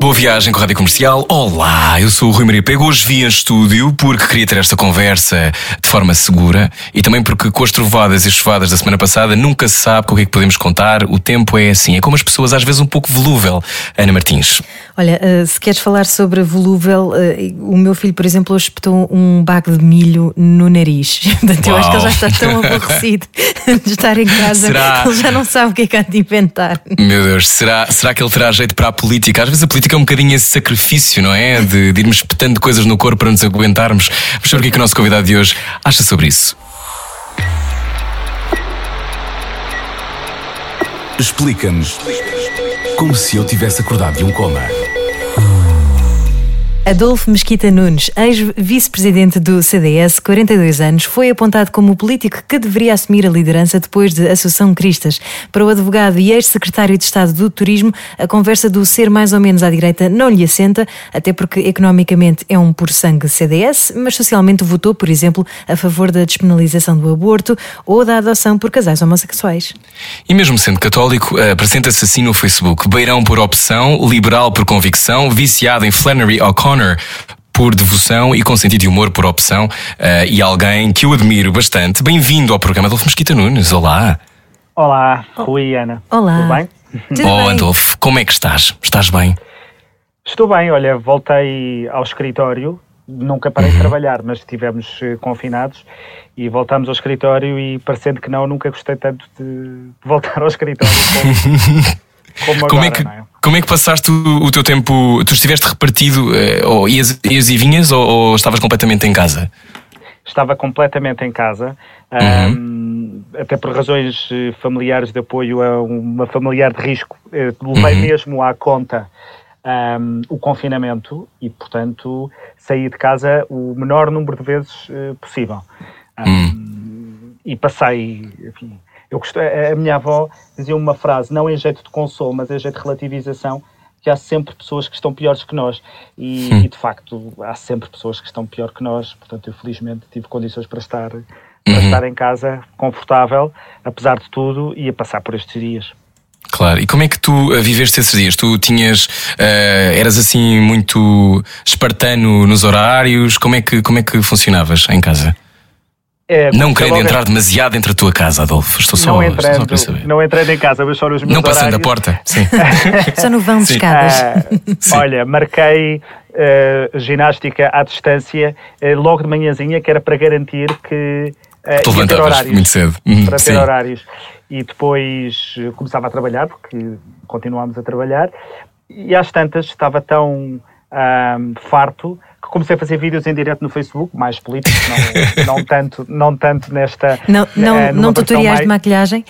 Boa viagem com a Rádio Comercial. Olá, eu sou o Rui Maria Pego. Hoje vim a estúdio porque queria ter esta conversa de forma segura e também porque com as trovadas e chuvadas da semana passada nunca se sabe com o que é que podemos contar. O tempo é assim, é como as pessoas às vezes um pouco volúvel. Ana Martins. Olha, uh, se queres falar sobre volúvel, uh, o meu filho, por exemplo, hoje espetou um bago de milho no nariz. Portanto, eu acho que ele já está tão aborrecido de estar em casa Será? que ele já não sabe o que é que há de inventar. Meu Deus, será, será que ele terá jeito para a política? Às vezes a política é um bocadinho esse sacrifício, não é? De, de irmos espetando coisas no corpo para nos aguentarmos. Vamos saber o que é que o nosso convidado de hoje acha sobre isso. Explica-nos como se eu tivesse acordado de um coma. Adolfo Mesquita Nunes, ex-vice-presidente do CDS, 42 anos, foi apontado como o político que deveria assumir a liderança depois de Assunção Cristas. Para o advogado e ex-secretário de Estado do Turismo, a conversa do ser mais ou menos à direita não lhe assenta, até porque economicamente é um por sangue CDS, mas socialmente votou, por exemplo, a favor da despenalização do aborto ou da adoção por casais homossexuais. E mesmo sendo católico, apresenta-se assim no Facebook: beirão por opção, liberal por convicção, viciado em Flannery O'Connor por devoção e com sentido de humor por opção eh, e alguém que eu admiro bastante. Bem-vindo ao programa Adolfo Mesquita Nunes. Olá. Olá, Rui e Ana. Olá. Tudo bem? Tudo oh, bem? Adolfo, como é que estás? Estás bem? Estou bem, olha, voltei ao escritório, nunca parei Uhum. de trabalhar, mas estivemos eh, confinados e voltámos ao escritório e parecendo que não, nunca gostei tanto de, de voltar ao escritório como, Como agora, é, que, é? como é que passaste o, o teu tempo? Tu estiveste repartido, eh, ou ias, ias e vinhas, ou, ou estavas completamente em casa? Estava completamente em casa, Uhum. ahm, até por razões eh, familiares de apoio a uma familiar de risco. eh, Levei Uhum. mesmo à conta ahm, o confinamento e, portanto, saí de casa o menor número de vezes possível. Ahm, E passei, enfim, eu gostei, a a minha avó dizia uma frase, não em jeito de consolo, mas em jeito de relativização, que há sempre pessoas que estão piores que nós. E, e, de facto, há sempre pessoas que estão pior que nós. Portanto, eu felizmente tive condições para estar, para estar em casa, confortável, apesar de tudo, e a passar por estes dias. Claro. E como é que tu eh, viveste esses dias? Tu tinhas. eh, eras assim muito espartano nos horários? Como é que, como é que funcionavas em casa? É, Não querendo logo a- entrar demasiado dentro da tua casa, Adolfo. Estou só, não estou só a entrando, querer saber. não entrando em casa, mas só nos meus Não passando a horários. porta. Sim. Só no vão de escadas. Ah, olha, marquei eh, ginástica à distância eh, logo de manhãzinha, que era para garantir que eh, Tu ter levantavas horários. muito cedo. Uhum, Para ter sim. horários. E depois eh, começava a trabalhar, porque continuámos a trabalhar, e às tantas estava tão ahm, farto que comecei a fazer vídeos em direto no Facebook, mais políticos, não, não, tanto, não tanto nesta. Não, não, eh, não versão tutoriais de mais- maquilhagem?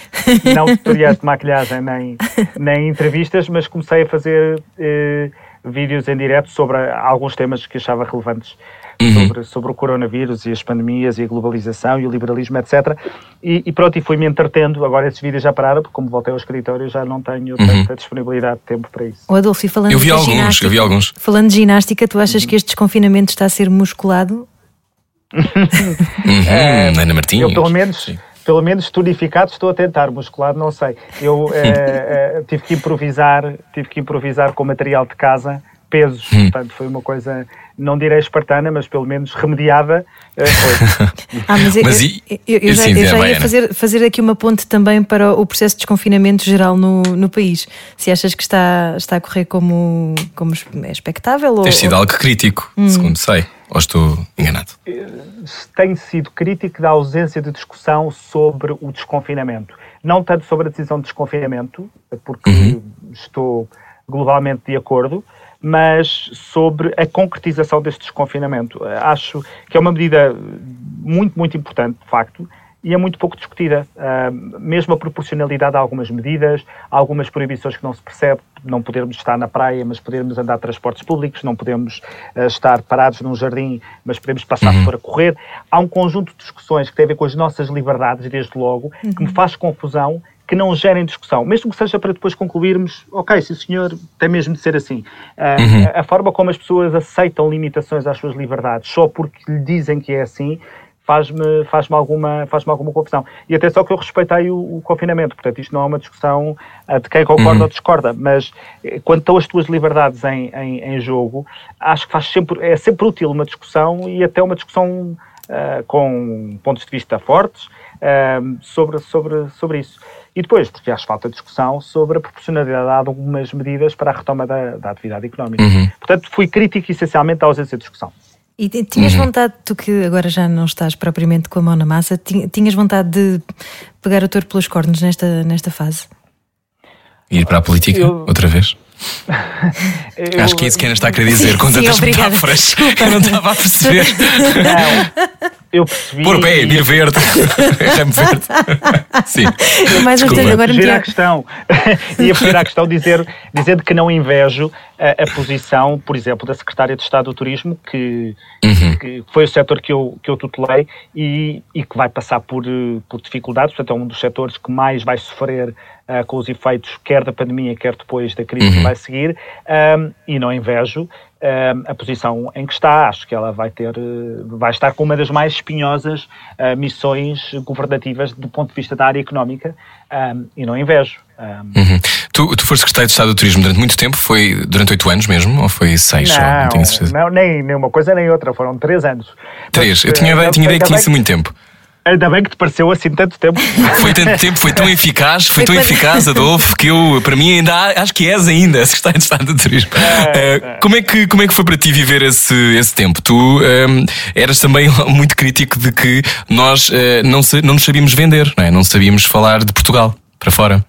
não tutoriais de maquilhagem nem, nem entrevistas, mas comecei a fazer eh, vídeos em direto sobre alguns temas que achava relevantes sobre, sobre o coronavírus e as pandemias e a globalização e o liberalismo, etc. E, e pronto, e fui-me entretendo. Agora esses vídeos já pararam, porque como voltei ao escritório já não tenho tanta disponibilidade de tempo para isso. O Adolfo, e falando Eu vi de alguns, ginástica, eu vi alguns. Falando de ginástica, tu achas que este desconfinamento está a ser musculado? Uhum, Ana Martins. Eu, pelo menos, Sim. pelo menos tonificado, estou a tentar, musculado, não sei. Eu eh, eh, tive que improvisar, tive que improvisar com material de casa, pesos, Hum. portanto foi uma coisa, não direi espartana, mas pelo menos remediada. eh, foi. Ah, mas eu, Mas e- eu, eu- eu já, sim, eu já ia fazer, fazer aqui uma ponte também para o processo de desconfinamento geral no, no país. Se achas que está, está a correr como, como é expectável? Ou, Tens sido algo crítico, Hum. segundo sei. Ou estou enganado? tenho sido crítico da ausência de discussão sobre o desconfinamento. Não tanto sobre a decisão de desconfinamento, porque estou globalmente de acordo, mas sobre a concretização deste desconfinamento. Acho que é uma medida muito, muito importante, de facto, e é muito pouco discutida. Uh, mesmo a proporcionalidade de algumas medidas, algumas proibições que não se percebe, não podermos estar na praia, mas podermos andar de transportes públicos, não podemos uh, estar parados num jardim, mas podemos passar uhum. para correr. Há um conjunto de discussões que têm a ver com as nossas liberdades, desde logo, uhum. que me faz confusão que não gerem discussão, mesmo que seja para depois concluirmos, ok, sim senhor, tem mesmo de ser assim. Uh, uhum. a, a, forma como as pessoas aceitam limitações às suas liberdades só porque lhe dizem que é assim, faz-me faz alguma, faz alguma confusão. E até só que eu respeitei o, o, confinamento, portanto isto não é uma discussão uh, de quem concorda uhum. ou discorda, mas eh, quando estão as tuas liberdades em, em, em, jogo, acho que faz sempre, é sempre útil uma discussão e até uma discussão uh, com pontos de vista fortes uh, sobre, sobre, sobre isso. E depois, porque acho falta de discussão sobre a proporcionalidade de algumas medidas para a retoma da, da atividade económica. Uhum. Portanto, fui crítico essencialmente à ausência de discussão. E tinhas uhum. vontade, tu que agora já não estás propriamente com a mão na massa, tinhas vontade de pegar o touro pelos cornos nesta, nesta fase? Ir para a política eu... outra vez? Eu... Acho que é isso que a Ana está a querer dizer com tantas metáforas. Eu não estava a perceber. Não eu percebi. Por pé, milho verde, ramo verde. Sim. Mais Desculpa. agora fugir à questão. Ia fugir à questão dizer, dizendo que não invejo a, a, posição, por exemplo, da Secretária de Estado do Turismo, que, uhum. que foi o setor que eu, que eu tutelei e, e que vai passar por, por dificuldades, portanto é um dos setores que mais vai sofrer uh, com os efeitos quer da pandemia, quer depois da crise uhum. que vai seguir, um, e não invejo a posição em que está. Acho que ela vai ter, vai estar com uma das mais espinhosas uh, missões governativas do ponto de vista da área económica um, e não invejo. Um, uhum. tu, tu foste secretário de Estado do Turismo durante muito tempo? Foi durante oito anos mesmo? Ou foi seis? Não, não tenho certeza. Não, nem, nem uma coisa nem outra. Foram três anos. Três? Mas, eu tinha, eu, tinha ideia que tinha sido muito tempo. Ainda bem que te pareceu assim tanto tempo. Foi tanto tempo, foi tão eficaz, foi tão eficaz, Adolfo, que eu, para mim, ainda acho que és ainda secretário de Estado do Turismo. É, uh, Como, é que, como é que foi para ti viver esse, esse tempo? Tu um, ehm, eras também muito crítico de que nós uh, não, não nos sabíamos vender, não, é? não sabíamos falar de Portugal para fora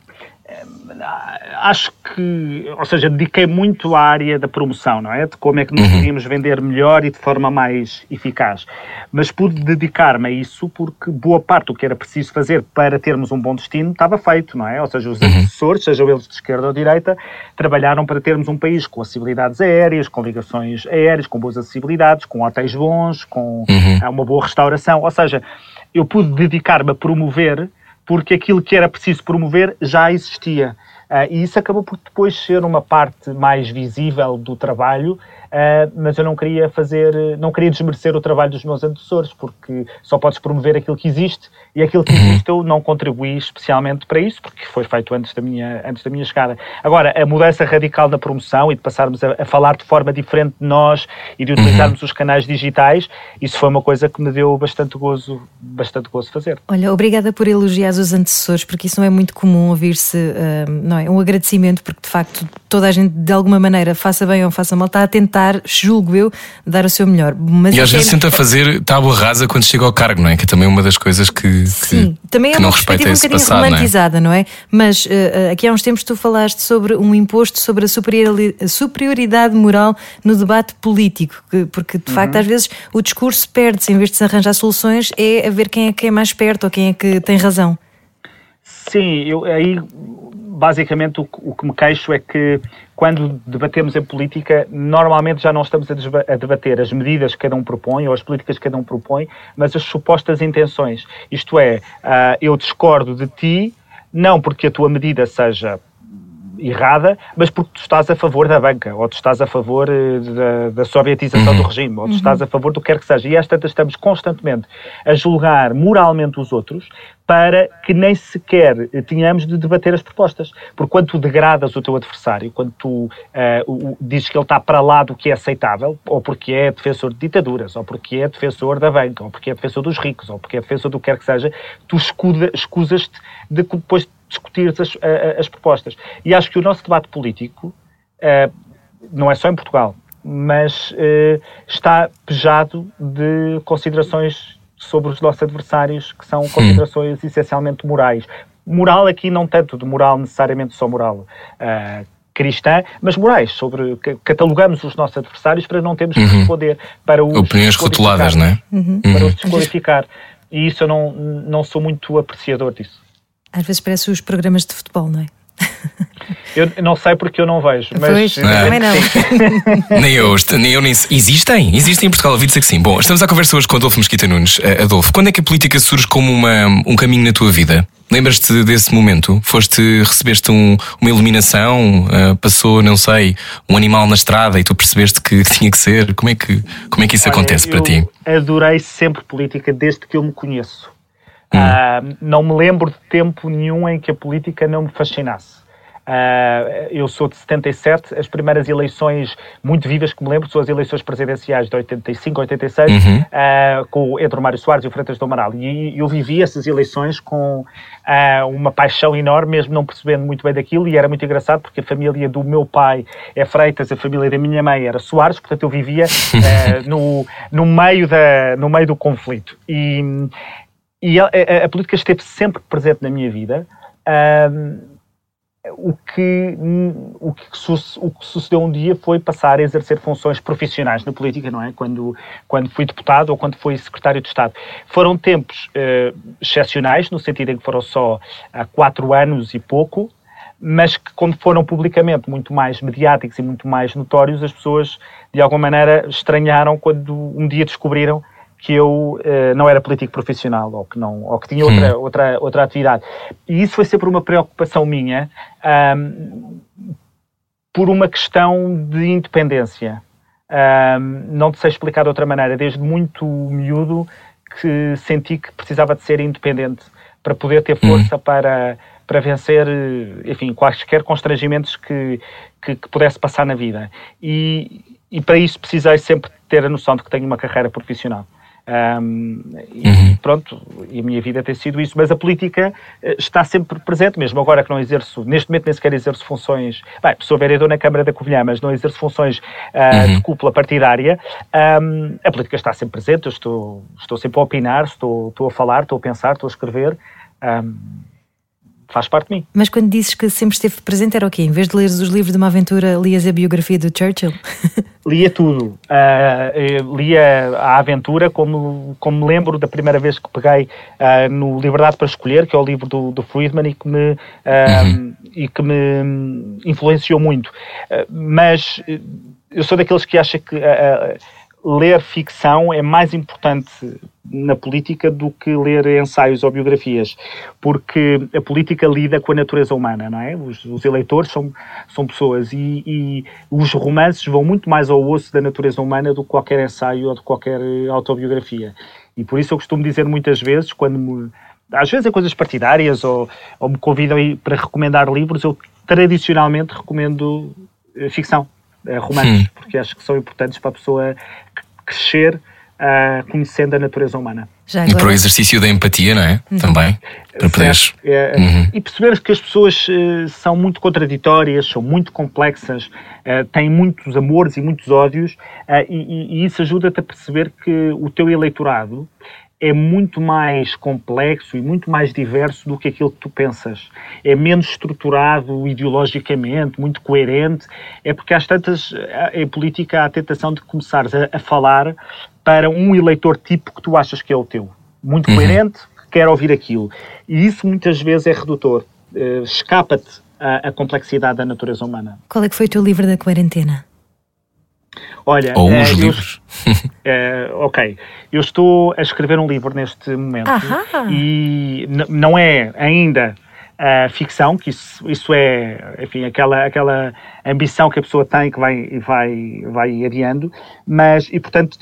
acho que, ou seja, dediquei muito à área da promoção, não é? De como é que nos uhum. podíamos vender melhor e de forma mais eficaz. Mas pude dedicar-me a isso porque boa parte do que era preciso fazer para termos um bom destino estava feito, não é? Ou seja, os uhum. assessores, sejam eles de esquerda ou de direita, trabalharam para termos um país com acessibilidades aéreas, com ligações aéreas, com boas acessibilidades, com hotéis bons, com uhum. uma boa restauração. Ou seja, eu pude dedicar-me a promover porque aquilo que era preciso promover já existia. Uh, e isso acabou por depois ser uma parte mais visível do trabalho uh, mas eu não queria fazer, não queria desmerecer o trabalho dos meus antecessores, porque só podes promover aquilo que existe e aquilo que existe eu não contribuí especialmente para isso, porque foi feito antes da minha, antes da minha chegada. Agora, a mudança radical da promoção e de passarmos a, a falar de forma diferente de nós e de utilizarmos uhum. os canais digitais, isso foi uma coisa que me deu bastante gozo, bastante gozo fazer. Olha, obrigada por elogiar os antecessores, porque isso não é muito comum ouvir-se, uh, não é? Um agradecimento, porque de facto toda a gente, de alguma maneira, faça bem ou faça mal, está a tentar tentar, julgo eu, dar o seu melhor. Mas e às vezes é... tenta fazer tábua rasa quando chega ao cargo, não é? Que é também uma das coisas que, Sim, que, também é que uma não respeita esse um bocadinho passado, romantizada, não é? Não é? Mas uh, aqui há uns tempos tu falaste sobre um imposto sobre a superioridade moral no debate político, porque de uhum. facto às vezes o discurso perde-se, em vez de se arranjar soluções, é a ver quem é que é mais perto ou quem é que tem razão. Sim, eu aí basicamente o, o, que me queixo é que quando debatemos em política, normalmente já não estamos a, debater as medidas que cada um propõe ou as políticas que cada um propõe, mas as supostas intenções. Isto é, uh, eu discordo de ti, não porque a tua medida seja errada, mas porque tu estás a favor da banca, ou tu estás a favor eh, da, da sovietização uhum. do regime, ou tu estás a favor do que quer que seja. E às tantas estamos constantemente a julgar moralmente os outros para que nem sequer tenhamos de debater as propostas. Porque quando tu degradas o teu adversário, quando tu uh, dizes que ele está para lá do que é aceitável, ou porque é defensor de ditaduras, ou porque é defensor da banca, ou porque é defensor dos ricos, ou porque é defensor do que quer que seja, tu escusas-te de depois discutir as, as, propostas. E acho que o nosso debate político, uh, não é só em Portugal, mas uh, está pejado de considerações sobre os nossos adversários, que são considerações essencialmente morais. Moral aqui não tanto de moral necessariamente só moral. Uh, cristã, mas morais, sobre catalogamos os nossos adversários para não termos que uhum. responder para os opiniões rotuladas, não é? Uhum. Para os desqualificar. e isso eu não, não sou muito apreciador disso. Às vezes parece os programas de futebol, não é? Eu não sei porque eu não vejo. Mas pois, também não. nem eu, nem eu nem. Existem? Existem em Portugal, ouvi dizer que sim. Bom, estamos à conversa hoje com Adolfo Mesquita Nunes. Uh, Adolfo, quando é que a política surge como uma, um caminho na tua vida? Lembras-te desse momento? Foste, recebeste um, uma iluminação, uh, passou, não sei, um animal na estrada e tu percebeste que, que tinha que ser? Como é que, como é que isso Olha, acontece para ti? Adorei sempre política desde que eu me conheço. Hum. Uh, não me lembro de tempo nenhum em que a política não me fascinasse. Uh, eu sou de 77, as primeiras eleições muito vivas que me lembro são as eleições presidenciais de 85, 86, uhum. uh, com, entre o Mário Soares e o Freitas do Amaral. E eu vivi essas eleições com uh, uma paixão enorme, mesmo não percebendo muito bem daquilo, e era muito engraçado porque a família do meu pai é Freitas, a família da minha mãe era Soares, portanto eu vivia no, no, meio da, no meio do conflito. E, e a, a, a política esteve sempre presente na minha vida. Uh, o que, o, que, o que sucedeu um dia foi passar a exercer funções profissionais na política, não é? Quando, quando fui deputado ou quando fui secretário de Estado. Foram tempos uh, excepcionais, no sentido em que foram só há quatro anos e pouco, mas que quando foram publicamente muito mais mediáticos e muito mais notórios, as pessoas de alguma maneira estranharam quando um dia descobriram que eu uh, não era político profissional ou que não ou que tinha outra hum. outra outra atividade e isso foi sempre uma preocupação minha um, por uma questão de independência um, não te sei explicar de outra maneira desde muito miúdo que senti que precisava de ser independente para poder ter hum. força hum. para para vencer, enfim, quaisquer constrangimentos que, que, que pudesse passar na vida. E, e para isso precisei sempre ter a noção de que tenho uma carreira profissional. Um, e uhum. pronto, e a minha vida tem sido isso, mas a política eh, está sempre presente, mesmo agora que não exerço, neste momento nem sequer exerço funções, bem, sou vereador na Câmara da Covilhã, mas não exerço funções uh, uhum. de cúpula partidária, um, a política está sempre presente, eu estou, estou sempre a opinar, estou, estou a falar, estou a pensar, estou a escrever. Um, faz parte de mim. Mas quando dizes que sempre esteve presente, era o quê? Em vez de ler os livros de uma aventura, lias a biografia do Churchill? Lia tudo. Uh, lia a aventura, como, como me lembro da primeira vez que peguei uh, no Liberdade para Escolher, que é o livro do, do Friedman e que me, uh, uhum. e que me influenciou muito. mas eu sou daqueles que acha que ler ficção é mais importante na política do que ler ensaios ou biografias, porque a política lida com a natureza humana, não é? Os, os eleitores são, são pessoas e, e, os romances vão muito mais ao osso da natureza humana do que qualquer ensaio ou de qualquer autobiografia. E por isso eu costumo dizer muitas vezes, quando me, às vezes em coisas partidárias ou, ou me convidam para recomendar livros, eu tradicionalmente recomendo eh, ficção romances, hum. porque acho que são importantes para a pessoa crescer uh, conhecendo a natureza humana. E para o exercício da empatia, não é? Uhum. Também. Para poderes. É, uhum. E perceber que as pessoas uh, são muito contraditórias, são muito complexas, uh, têm muitos amores e muitos ódios, e, e, isso ajuda-te a perceber que o teu eleitorado é muito mais complexo e muito mais diverso do que aquilo que tu pensas. É menos estruturado ideologicamente, muito coerente. É porque às tantas, em política, há a tentação de começares a, a falar para um eleitor tipo que tu achas que é o teu. Muito uhum. coerente, que quer ouvir aquilo. E isso muitas vezes é redutor. Uh, Escapa-te a, a complexidade da natureza humana. Qual é que foi o teu livro da quarentena? Olha, Ou uns uh, livros. Eu, uh, ok, eu estou a escrever um livro neste momento Ahá. e não é ainda uh, ficção, que isso, isso é, enfim, aquela, aquela ambição que a pessoa tem que vai, vai, vai adiando, mas, e portanto,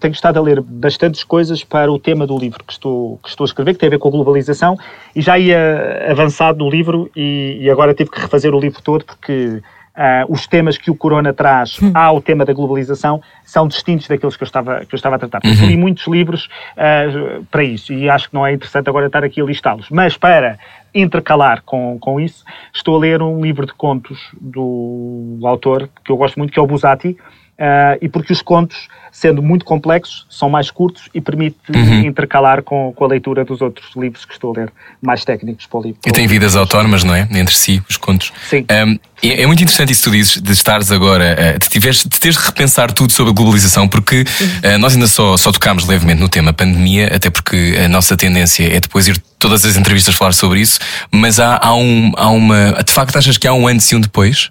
tenho estado a ler bastantes coisas para o tema do livro que estou, que estou a escrever, que tem a ver com a globalização, e já ia avançado no livro e, e agora tive que refazer o livro todo porque Uh, os temas que o Corona traz hum. ao tema da globalização são distintos daqueles que eu estava, que eu estava a tratar. Uhum. li muitos livros uh, para isso e acho que não é interessante agora estar aqui a listá-los. Mas para intercalar com, com isso, estou a ler um livro de contos do autor que eu gosto muito, que é o Busati, Uh, e porque os contos, sendo muito complexos, são mais curtos e permite uhum. intercalar com, com a leitura dos outros livros que estou a ler, mais técnicos para o livro. E têm vidas autónomas, não é? Entre si, os contos. Sim. Um, é, é, muito interessante isso que tu dizes, de estares agora, uh, de, tiveres, de teres de repensar tudo sobre a globalização, porque uh, nós ainda só, só tocámos levemente no tema pandemia, até porque a nossa tendência é depois ir todas as entrevistas falar sobre isso, mas há, há, um, há uma. De facto, achas que há um antes e um depois?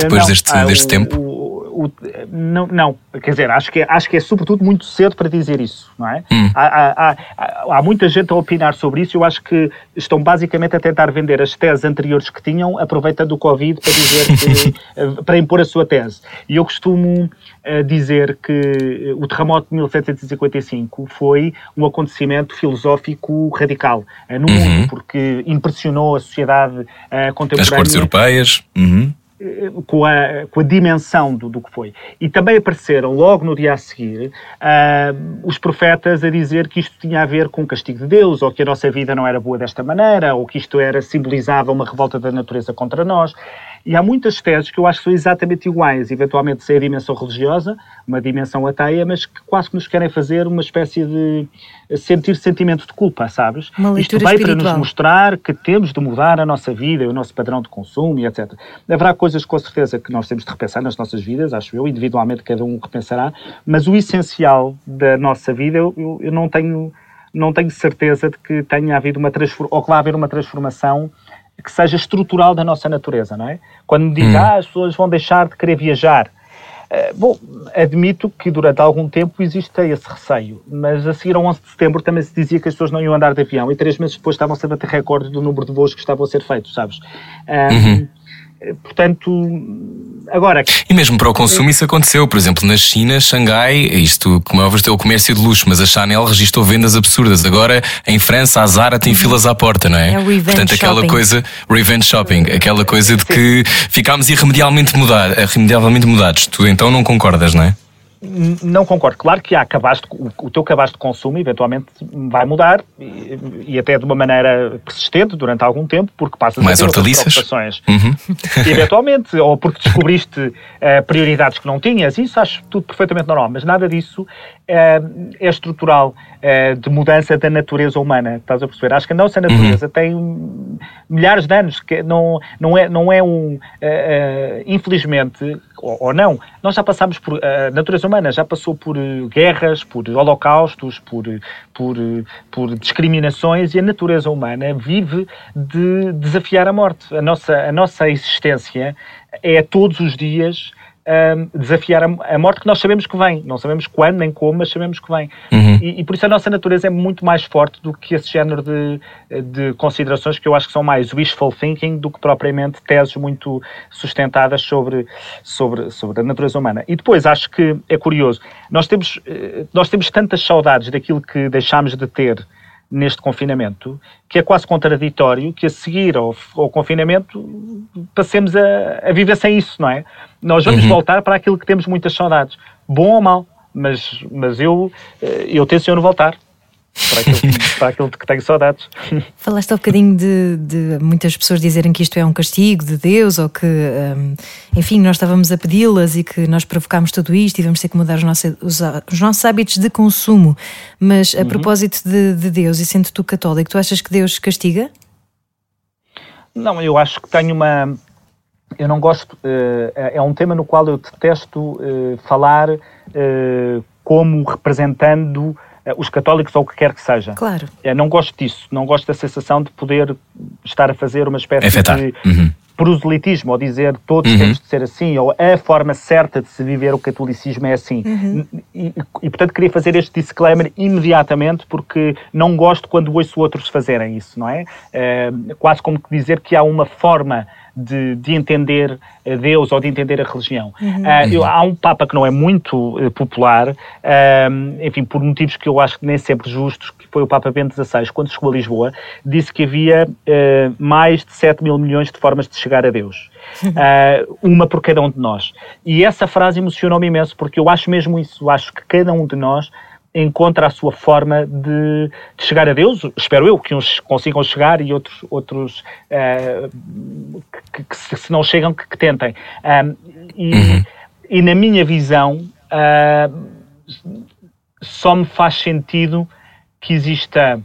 Depois não, deste, deste o, tempo? O, o, não, não, quer dizer, acho que, é, acho que é sobretudo muito cedo para dizer isso, não é? Hum. Há, há, há, há, muita gente a opinar sobre isso eu acho que estão basicamente a tentar vender as teses anteriores que tinham, aproveitando o Covid para dizer que, eh, para impor a sua tese. E eu costumo uh, dizer que o terremoto de 1755 foi um acontecimento filosófico radical no uhum. mundo, porque impressionou a sociedade contemporânea. As cortes europeias. Uhum com a, com a dimensão do, do que foi. E também apareceram, logo no dia a seguir, uh, os profetas a dizer que isto tinha a ver com o castigo de Deus, ou que a nossa vida não era boa desta maneira, ou que isto era simbolizava uma revolta da natureza contra nós. E há muitas teses que eu acho que são exatamente iguais, eventualmente sem a dimensão religiosa, uma dimensão ateia, mas que quase que nos querem fazer uma espécie de sentir sentimento de culpa, sabes? Uma Isto vai para nos mostrar que temos de mudar a nossa vida, o nosso padrão de consumo e etc. Haverá coisas com certeza que nós temos de repensar nas nossas vidas, acho eu, individualmente cada um repensará, mas o essencial da nossa vida eu, eu não tenho não tenho certeza de que tenha havido uma transformação, ou que vai haver uma transformação que seja estrutural da nossa natureza, não é? Quando me diz, hum. ah, as pessoas vão deixar de querer viajar. Uh, bom, admito que durante algum tempo existe esse receio, mas a seguir ao 11 de setembro também se dizia que as pessoas não iam andar de avião e três meses depois estavam a bater recordes do número de voos que estavam a ser feitos, sabes? Uh, uhum. Portanto, agora. E mesmo para o consumo isso aconteceu. Por exemplo, na China, Xangai, isto, como é óbvio, é o comércio de luxo, mas a Chanel registrou vendas absurdas. Agora, em França, a Zara tem filas à porta, não é? é o Portanto, aquela shopping. coisa, revenge shopping, aquela coisa de que ficámos irremediavelmente, mudar, irremediavelmente mudados. Tu então não concordas, não é? Não concordo. Claro que há cabaz de, o, teu cabaz de consumo eventualmente vai mudar e, e, até de uma maneira persistente durante algum tempo, porque passas Mais a ter preocupações. Uhum. Eventualmente, ou porque descobriste uh, prioridades que não tinhas, isso acho tudo perfeitamente normal, mas nada disso uh, é estrutural uh, de mudança da natureza humana. Estás a perceber? Acho que a nossa natureza uhum. tem milhares de anos, que não, não, é, não é um. infelizmente, ou, não, nós já passámos por. A natureza humana já passou por uh, guerras, por holocaustos, por, por, por discriminações e a natureza humana vive de desafiar a morte. A nossa, a nossa existência é todos os dias um, desafiar a, a, morte que nós sabemos que vem. Não sabemos quando nem como, mas sabemos que vem. Uhum. E, e, por isso a nossa natureza é muito mais forte do que esse género de, de considerações que eu acho que são mais wishful thinking do que propriamente teses muito sustentadas sobre, sobre, sobre a natureza humana. E depois acho que é curioso, nós temos, eh, nós temos tantas saudades daquilo que deixámos de ter neste confinamento, que é quase contraditório que a seguir ao, ao confinamento passemos a, a, viver sem isso, não é? Nós vamos uhum. voltar para aquilo que temos muitas saudades, bom ou mal, mas, mas eu, eh, eu tenciono voltar para aquilo, para aquilo de que tenho saudades. Falaste há um bocadinho de, de, muitas pessoas dizerem que isto é um castigo de Deus ou que, um, enfim, nós estávamos a pedi-las e que nós provocámos tudo isto e vamos ter que mudar os nossos, os, os nossos hábitos de consumo. Mas a uhum. propósito de, de Deus, e sendo tu católico, tu achas que Deus castiga? Não, eu acho que tenho uma. Eu não gosto. Uh, é um tema no qual eu detesto uh, falar uh, como representando eh, os católicos ou o que quer que seja. Claro. Eh, não gosto disso, não gosto da sensação de poder estar a fazer uma espécie Efetar. de uhum. proselitismo, ou dizer todos uhum. temos de ser assim, ou a forma certa de se viver o catolicismo é assim. Uhum. E, e, portanto, queria fazer este disclaimer imediatamente, porque não gosto quando ouço outros fazerem isso, não é? é quase como dizer que há uma forma de, de entender Deus ou de entender a religião. Uhum. Uh, eu, há um Papa que não é muito uh, popular, uh, enfim, por motivos que eu acho que nem sempre justos, que foi o Papa Bento XVI, quando chegou a Lisboa, disse que havia mais de 7 mil milhões de formas de chegar a Deus. Uh, uma por cada um de nós. E essa frase emocionou-me imenso, porque eu acho mesmo isso. Acho que cada um de nós encontra a sua forma de, de, chegar a Deus. Espero eu que uns consigam chegar e outros, outros uh, que, que, se não chegam, que, que tentem. Um, e uhum. e na minha visão, uh, só me faz sentido que exista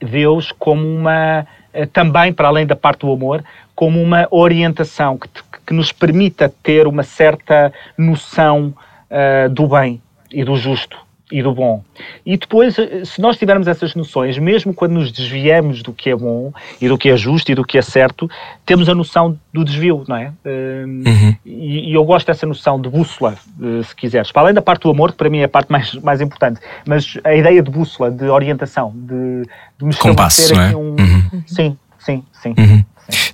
Deus como uma, uh, também para além da parte do amor, como uma orientação que, que nos permita ter uma certa noção uh, do bem e do justo e do bom. E depois, eh, se nós tivermos essas noções, mesmo quando nos desviamos do que é bom e do que é justo e do que é certo, temos a noção do desvio, não é? Uhum. E, e, eu gosto dessa noção de bússola, eh, se quiseres. Para além da parte do amor, que para mim é a parte mais, mais importante, mas a ideia de bússola, de orientação, de, de me Compasso, não é? um... Uhum. Sim, sim, sim. Uhum.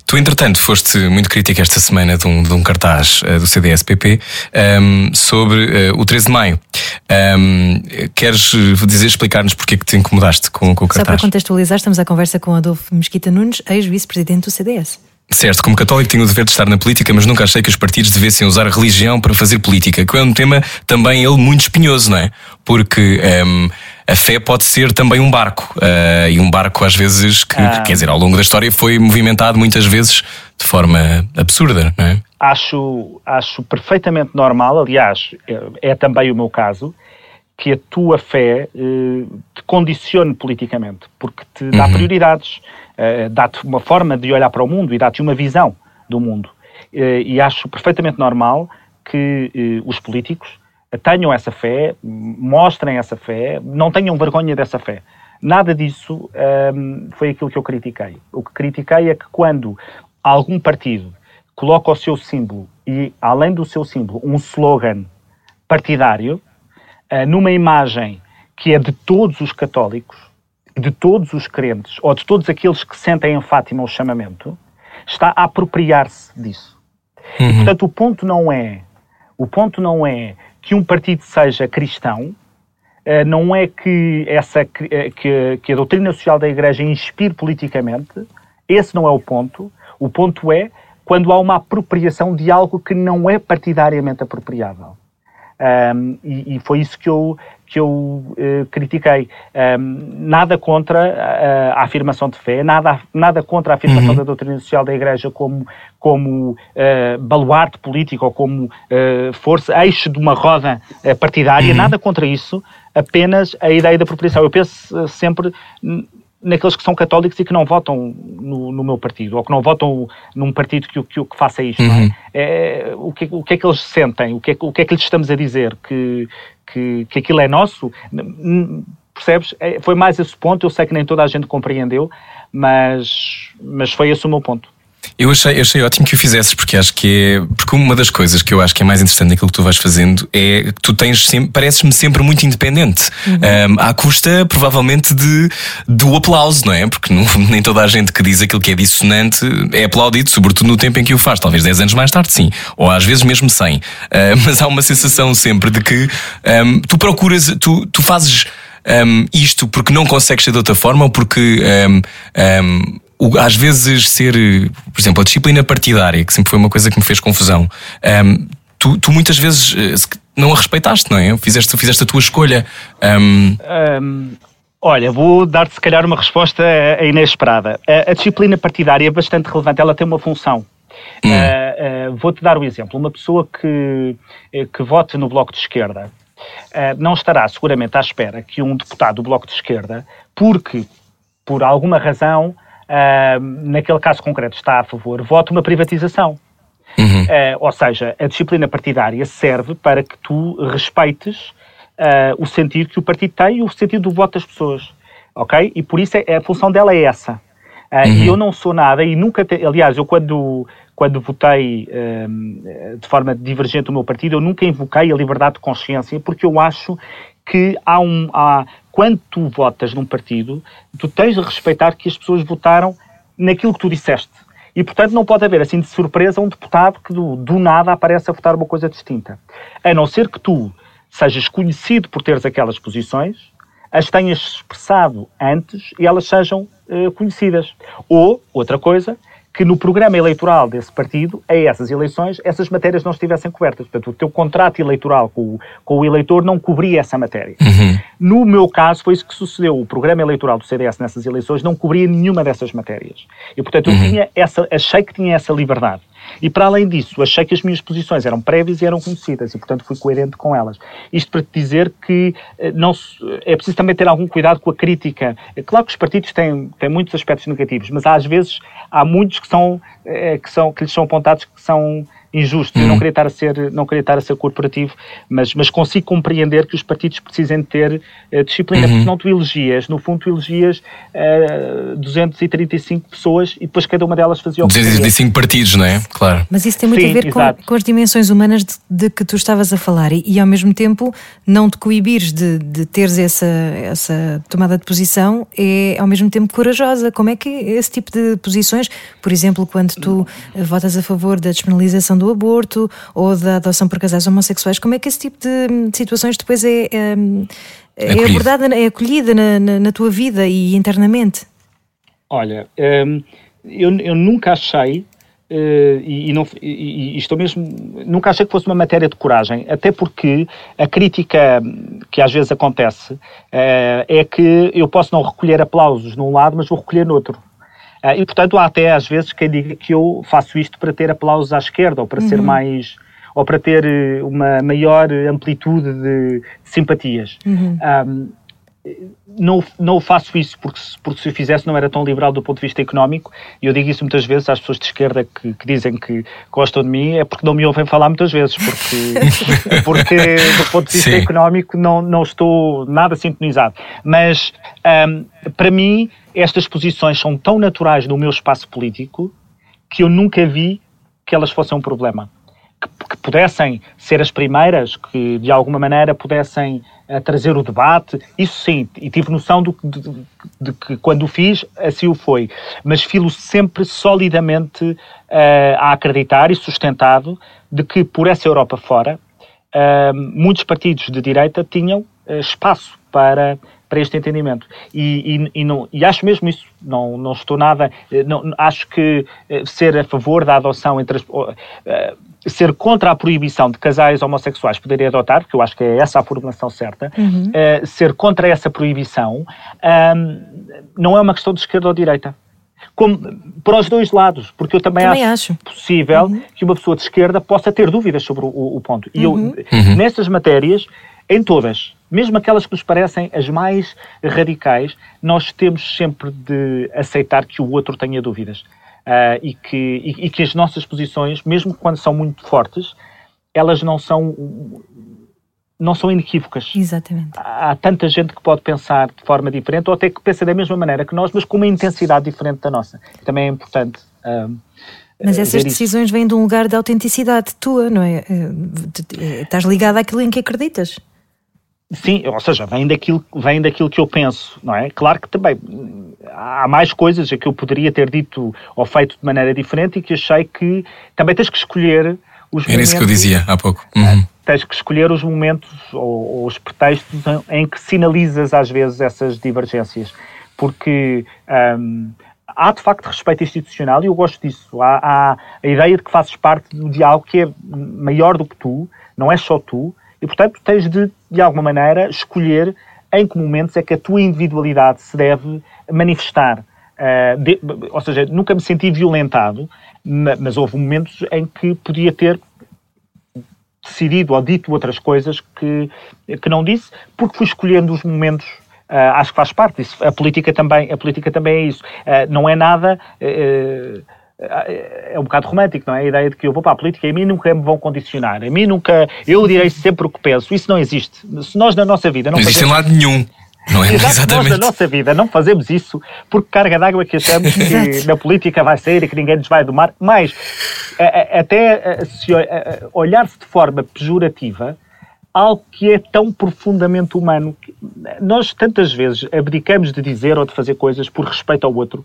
Tu, entretanto, foste muito crítico esta semana de um, de um cartaz uh, do CDS-PP um, ehm, sobre uh, o 13 de maio. Um, ehm, queres dizer, explicar-nos porque é que te incomodaste com, com o cartaz? Só para contextualizar, estamos à conversa com Adolfo Mesquita Nunes, ex-vice-presidente do CDS. Certo, como católico tenho o dever de estar na política, mas nunca achei que os partidos devessem usar a religião para fazer política, que é um tema também ele muito espinhoso, não é? Porque um, ehm, a fé pode ser também um barco, uh, e um barco às vezes que, ah. quer dizer, ao longo da história foi movimentado muitas vezes de forma absurda, não é? Acho, acho perfeitamente normal, aliás, é, é também o meu caso, que a tua fé eh, te condicione politicamente, porque te dá uhum. prioridades uh, dá-te uma forma de olhar para o mundo e dá-te uma visão do mundo. Uh, e acho perfeitamente normal que uh, os políticos tenham essa fé, mostrem essa fé, não tenham vergonha dessa fé. Nada disso um, foi aquilo que eu critiquei. O que critiquei é que quando algum partido coloca o seu símbolo e, além do seu símbolo, um slogan partidário, numa imagem que é de todos os católicos, de todos os crentes, ou de todos aqueles que sentem em Fátima o chamamento, está a apropriar-se disso. Uhum. E, portanto, o ponto não é, o ponto não é que um partido seja cristão, eh, não é que, essa, eh, que, que a doutrina social da Igreja inspire politicamente, esse não é o ponto. O ponto é quando há uma apropriação de algo que não é partidariamente apropriável. Um, e, e, foi isso que eu, que eu uh, critiquei. Um, nada contra a, a, afirmação de fé, nada, nada contra a afirmação uhum. da doutrina social da Igreja como, como uh, baluarte político ou como uh, força, eixo de uma roda partidária, uhum. nada contra isso, apenas a ideia da apropriação. Eu penso sempre naqueles que são católicos e que não votam no, no meu partido, ou que não votam num partido que, que, que faça isto. É? Uhum. É? É, o, que, o que é que eles sentem? O que é, o que, é que lhes estamos a dizer? Que, que, que aquilo é nosso? Percebes? É, foi mais esse ponto. Eu sei que nem toda a gente compreendeu, mas, mas foi esse o meu ponto. Eu achei, achei ótimo que o fizesses, porque acho que é. Porque uma das coisas que eu acho que é mais interessante naquilo que tu vais fazendo é que tu tens sempre, pareces-me sempre muito independente. Uhum. Um, à custa, provavelmente, de, do aplauso, não é? Porque não, nem toda a gente que diz aquilo que é dissonante é aplaudido, sobretudo no tempo em que o faz. Talvez 10 anos mais tarde, sim. Ou às vezes mesmo 100. Uh, mas há uma sensação sempre de que um, tu procuras, tu, tu fazes. Um, isto porque não consegues ser de outra forma ou porque um, um, às vezes ser, por exemplo, a disciplina partidária, que sempre foi uma coisa que me fez confusão, um, tu, tu, muitas vezes eh, não a respeitaste, não é? Fizeste, fizeste a tua escolha. Um... Um, olha, vou dar-te se calhar uma resposta inesperada. A, a, disciplina partidária é bastante relevante, ela tem uma função. Hum. Uh, uh, Vou-te dar um exemplo. Uma pessoa que, que vote no Bloco de Esquerda uh, não estará seguramente à espera que um deputado do Bloco de Esquerda, porque por alguma razão uh, naquele caso concreto está a favor, vote uma privatização. Uhum. Uh, ou seja, a disciplina partidária serve para que tu respeites uh, o sentido que o partido tem e o sentido do voto das pessoas. Ok? E por isso é, a função dela é essa. Uh, uhum. E eu não sou nada, e nunca. Te, aliás, eu quando, quando votei de forma divergente o meu partido, eu nunca invoquei a liberdade de consciência, porque eu acho que há um. Há, quando tu votas num partido, tu tens de respeitar que as pessoas votaram naquilo que tu disseste. E, portanto, não pode haver, assim, de surpresa, um deputado que do, do nada aparece a votar uma coisa distinta. A não ser que tu sejas conhecido por teres aquelas posições, as tenhas expressado antes e elas sejam uh, conhecidas. Ou, outra coisa, que no programa eleitoral desse partido, a essas eleições, essas matérias não estivessem cobertas. Portanto, o teu contrato eleitoral com o, com o eleitor não cobria essa matéria. Uhum. No meu caso, foi isso que sucedeu. O programa eleitoral do CDS nessas eleições não cobria nenhuma dessas matérias. E, portanto, eu uhum. tinha essa, achei que tinha essa liberdade. E para além disso, achei que as minhas posições eram prévias e eram conhecidas e, portanto, fui coerente com elas. Isto para te dizer que eh, não é preciso também ter algum cuidado com a crítica. É claro que os partidos têm, têm muitos aspectos negativos, mas às vezes há muitos que, são, eh, que, são, que lhes são apontados que são injusto. Hum. Eu não queria estar a ser, não queria estar a ser corporativo, mas, mas consigo compreender que os partidos precisem ter uh, disciplina, uhum. porque não tu elegias, no fundo tu elegias uh, eh, 235 pessoas e depois cada uma delas fazia o que 235 partidos, não é? Claro. Mas isso tem muito Sim, a ver com, com, as dimensões humanas de, de, que tu estavas a falar e, e ao mesmo tempo não te coibires de, de teres essa, essa tomada de posição é ao mesmo tempo corajosa. Como é que esse tipo de posições, por exemplo, quando tu votas a favor da despenalização do aborto ou da adoção por casais homossexuais, como é que esse tipo de situações depois é, é, é abordada, é acolhida na, na, na, tua vida e internamente? Olha, hum, eu, eu nunca achei Uh, e, e, não, e, e, estou mesmo. Nunca achei que fosse uma matéria de coragem, até porque a crítica que às vezes acontece uh, é que eu posso não recolher aplausos num lado, mas vou recolher no outro. Uh, e, portanto, há até às vezes quem diga que eu faço isto para ter aplausos à esquerda ou para uhum. ser mais. ou para ter eh, uma maior amplitude de, de simpatias. Uhum. Um, não, não faço isso porque, porque se o fizesse não era tão liberal do ponto de vista económico e eu digo isso muitas vezes às pessoas de esquerda que, que dizem que gostam de mim é porque não me ouvem falar muitas vezes porque, porque do ponto de vista Sim. económico não, não estou nada sintonizado mas um, para mim estas posições são tão naturais no meu espaço político que eu nunca vi que elas fossem um problema que, que pudessem ser as primeiras que de alguma maneira pudessem a trazer o debate, isso sim, e tive noção do, de, de, de, que quando o fiz, assim o foi. Mas filo sempre solidamente uh, a acreditar e sustentado de que por essa Europa fora, uh, muitos partidos de direita tinham espaço para para este entendimento. E, e, e, não, e acho mesmo isso, não, não estou nada, não, acho que ser a favor da adoção entre as, ser contra a proibição de casais homossexuais poderem adotar, porque eu acho que é essa a formulação certa, uhum. uh, ser contra essa proibição não é uma questão de esquerda ou direita. Como, para os dois lados, porque eu também, também acho, acho, possível uhum. que uma pessoa de esquerda possa ter dúvidas sobre o, o ponto. E eu, uhum. nessas matérias, em todas, mesmo aquelas que nos parecem as mais radicais, nós temos sempre de aceitar que o outro tenha dúvidas uh, e, que, e, e, que as nossas posições, mesmo quando são muito fortes, elas não são não são inequívocas. Exatamente. Há, há tanta gente que pode pensar de forma diferente ou até que pensa da mesma maneira que nós, mas com uma intensidade diferente da nossa. Também é importante. Uh, mas essas decisões vêm de um lugar de autenticidade tua, não é? Estás ligado àquilo em que acreditas. Sim, ou seja, vem daquilo, vem daquilo que eu penso, não é? Claro que também há mais coisas que eu poderia ter dito ou feito de maneira diferente e que achei que também tens que escolher os Era momentos. Isso que eu dizia há pouco. Uhum. Tens que escolher os momentos ou, ou, os pretextos em que sinalizas às vezes essas divergências, porque. Um, há de facto respeito institucional e eu gosto disso. Há, há, a ideia de que fazes parte de diálogo que é maior do que tu, não é só tu, e, portanto, tens de, de alguma maneira, escolher em que momentos é que a tua individualidade se deve manifestar. Uh, de, ou seja, nunca me senti violentado, mas houve momentos em que podia ter decidido ou dito outras coisas que, que não disse, porque fui escolhendo os momentos Uh, acho que faz parte disso. A política também, a política também é isso. Uh, não é nada. Uh, é, é um bocado romântico, não é? A ideia de que eu vou para a política e a mim nunca me vão condicionar. A mim nunca. Eu direi sempre o que penso. Isso não existe. Se nós na nossa vida não, não existe em lado nenhum. Não é? Exato, Exatamente. Nós na nossa vida não fazemos isso porque carga d'água que achamos que na política vai sair e que ninguém nos vai domar. Mas até se olhar-se de forma pejorativa, algo que é tão profundamente humano. Nós tantas vezes abdicamos de dizer ou de fazer coisas por respeito ao outro,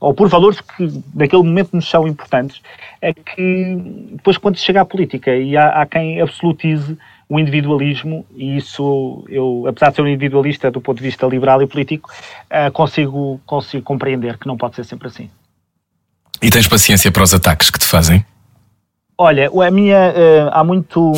ou por valores que naquele momento nos são importantes, é que depois quando chega à política e há, há quem absolutize o individualismo, e isso eu, apesar de ser um individualista do ponto de vista liberal e político, uh, consigo, consigo compreender que não pode ser sempre assim. E tens paciência para os ataques que te fazem? Olha, a minha uh, há muito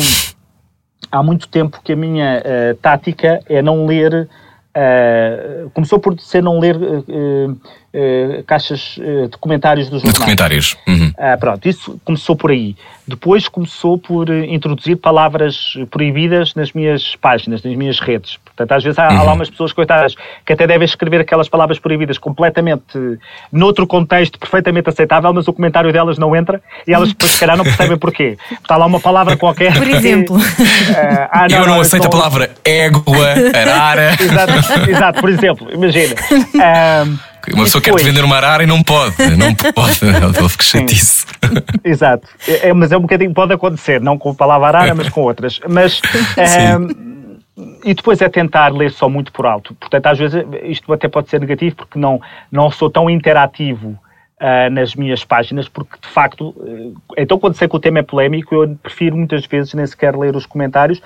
há muito tempo que a minha uh, tática é não ler Uh, começou por ser não ler uh, uh, caixas de comentários dos jornais. Comentários. Uhum. pronto, isso começou por aí. Depois começou por introduzir palavras proibidas nas minhas páginas, nas minhas redes. Portanto, às vezes há, uhum. há lá umas pessoas coitadas que até devem escrever aquelas palavras proibidas completamente noutro contexto perfeitamente aceitável, mas o comentário delas não entra e elas depois, se calhar, não percebem porquê. Está lá uma palavra qualquer. Por exemplo. ah, não, Eu não, não aceito a palavra égua, arara. Exato. Exato, por exemplo, imagina. Um, uma pessoa quer te vender uma arara e não pode, não pode, Adolfo, que chatice. Exato, é, mas é um bocadinho, pode acontecer, não com a palavra arara, mas com outras. Mas, um, e depois é tentar ler só muito por alto. Portanto, às vezes isto até pode ser negativo porque não, não sou tão interativo uh, nas minhas páginas, porque de facto, uh, então quando sei que o tema é polémico, eu prefiro muitas vezes nem sequer ler os comentários,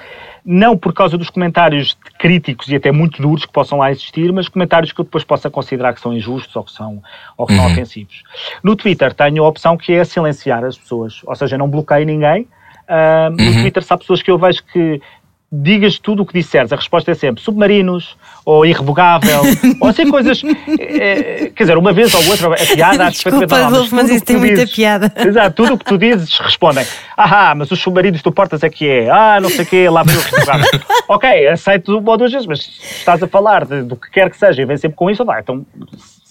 não por causa dos comentários críticos e até muito duros que possam lá existir, mas comentários que eu depois possa considerar que são injustos ou que são, ou que uhum. são ofensivos. No Twitter tenho a opção que é silenciar as pessoas, ou seja, não bloqueio ninguém. Uh, no uhum. Twitter, se há pessoas que eu vejo que digas tudo o que disseres, a resposta é sempre submarinos ou irrevogável, ou assim coisas. É, quer dizer, uma vez ou outra, a piada acho Desculpa, Adolfo, mas isso tem muita dizes, piada. Exato, tudo o que tu dizes respondem. Ah, mas os submarinos tu portas é que é. Ah, não sei o quê, lá para o irrevogável. ok, aceito uma ou duas vezes, mas estás a falar de, do que quer que seja e vem sempre com isso, vai, então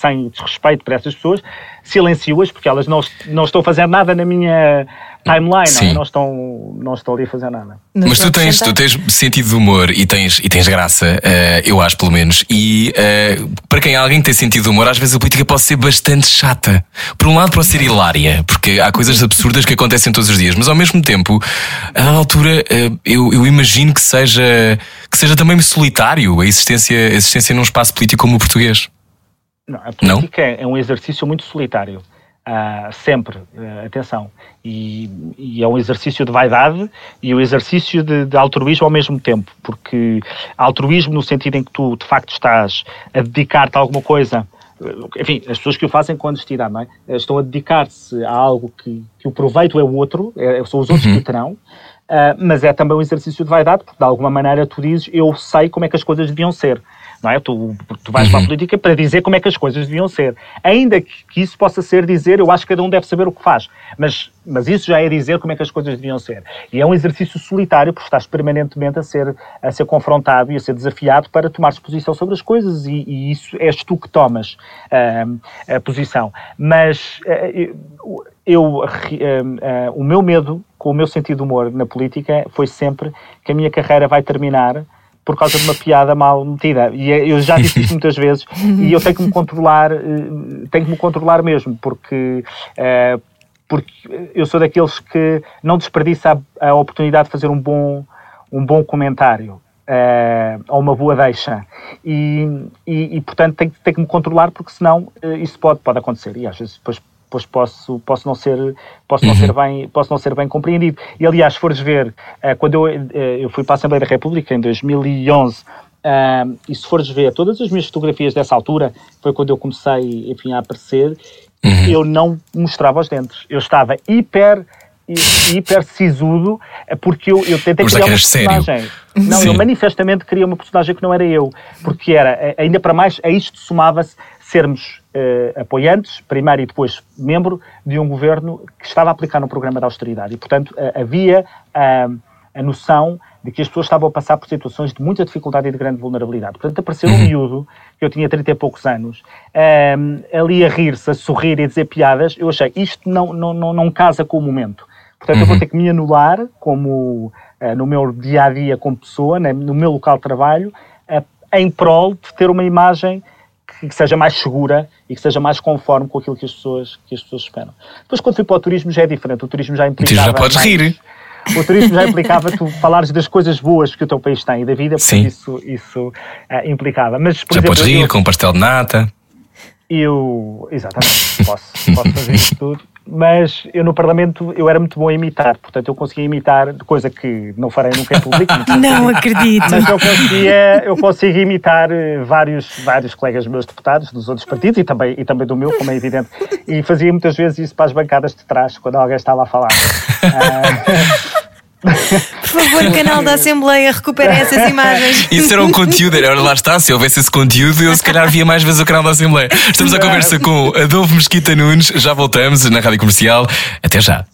sem desrespeito para essas pessoas, silencio-as porque elas não, não estão a fazer nada na minha timeline, não, é? não, estão, não estão ali a fazer nada. Mas tu tens, tu tens sentido de humor e tens, e tens graça, uh, eu acho pelo menos. E uh, para quem alguém tem sentido de humor, às vezes a política pode ser bastante chata. Por um lado, pode ser hilária, porque há coisas absurdas que acontecem todos os dias, mas ao mesmo tempo, a altura, uh, eu, eu imagino que seja, que seja também solitário a existência, a existência num espaço político como o português. Não, a política não? é um exercício muito solitário. Uh, sempre, uh, atenção. E, e, é um exercício de vaidade e um exercício de, de, altruísmo ao mesmo tempo, porque altruísmo no sentido em que tu de facto estás a dedicar-te a alguma coisa, enfim, as pessoas que o fazem com honestidade, não é? Estão a dedicar-se a algo que, que o proveito é o outro, é, são os outros uhum. que o terão, uh, mas é também um exercício de vaidade, porque de alguma maneira tu dizes eu sei como é que as coisas deviam ser não é? Tu, tu vais uhum. para a uhum. política para dizer como é que as coisas deviam ser. Ainda que, que, isso possa ser dizer, eu acho que cada um deve saber o que faz, mas, mas isso já é dizer como é que as coisas deviam ser. E é um exercício solitário, porque estás permanentemente a ser, a ser confrontado e a ser desafiado para tomar posição sobre as coisas, e, e isso és tu que tomas uh, a posição. Mas uh, eu, uh, o meu medo com o meu sentido de humor na política foi sempre que a minha carreira vai terminar por causa de uma piada mal metida. E é, eu já disse isso muitas vezes e eu tenho que me controlar, eh, tenho que me controlar mesmo, porque, eh, porque eu sou daqueles que não desperdiça a, a oportunidade de fazer um bom, um bom comentário. Uh, ou uma boa deixa e, e, e portanto tenho, tenho, que me controlar porque senão uh, isso pode, pode acontecer e às vezes depois depois posso, posso, não, ser, posso, não, ser uhum. bem, posso não ser bem compreendido. E aliás, se fores ver, uh, quando eu, eu fui para a Assembleia da República em 2011, uh, e se fores ver todas as minhas fotografias dessa altura, foi quando eu comecei enfim, a aparecer, uhum. eu não mostrava os dentes. Eu estava hiper hiper sisudo eh, porque eu, eu tentei Mas criar uma personagem. Sério? Não, Sim. eu manifestamente queria uma personagem que não era eu, porque era, ainda para mais, a isto somava-se sermos uh, apoiantes, primeiro e depois membro, de um governo que estava a aplicar um programa de austeridade. E, portanto, uh, havia uh, a noção de que as pessoas estavam a passar por situações de muita dificuldade e de grande vulnerabilidade. Portanto, apareceu um uhum. miúdo, que eu tinha 30 e poucos anos, ali a rir-se, a sorrir e a dizer piadas. Eu achei, isto não, não, não, não casa com o momento. Portanto, uhum. eu vou uhum. ter que me anular como no meu dia a dia como pessoa, né, no meu local de trabalho, em prol de ter uma imagem que seja mais segura e que seja mais conforme com aquilo que as pessoas, que as pessoas esperam. Depois, quando fui para o turismo, já é diferente. O turismo já implicava... Tu já podes mais, rir. O turismo já implicava tu falares das coisas boas que o teu país tem e da vida, porque isso, isso uh, implicava. Mas, por já exemplo, podes rir eu, com pastel de nata. Eu, exatamente, posso, posso fazer isso tudo mas eu no Parlamento eu era muito bom a imitar, portanto eu conseguia imitar, coisa que não farei nunca em público. não acredito. Mas eu conseguia, eu consigo imitar eh, vários, vários colegas meus deputados dos outros partidos e também, e também do meu, como é evidente, e fazia muitas vezes isso para as bancadas de trás, quando alguém estava a falar. uh, favor, canal da Assembleia, recuperem essas imagens. Isso era um conteúdo, era, lá está, se houvesse esse conteúdo, eu se calhar via mais vezes o canal da Assembleia. Estamos à conversa com Adolfo Mesquita Nunes, já voltamos na Rádio Comercial. Até já.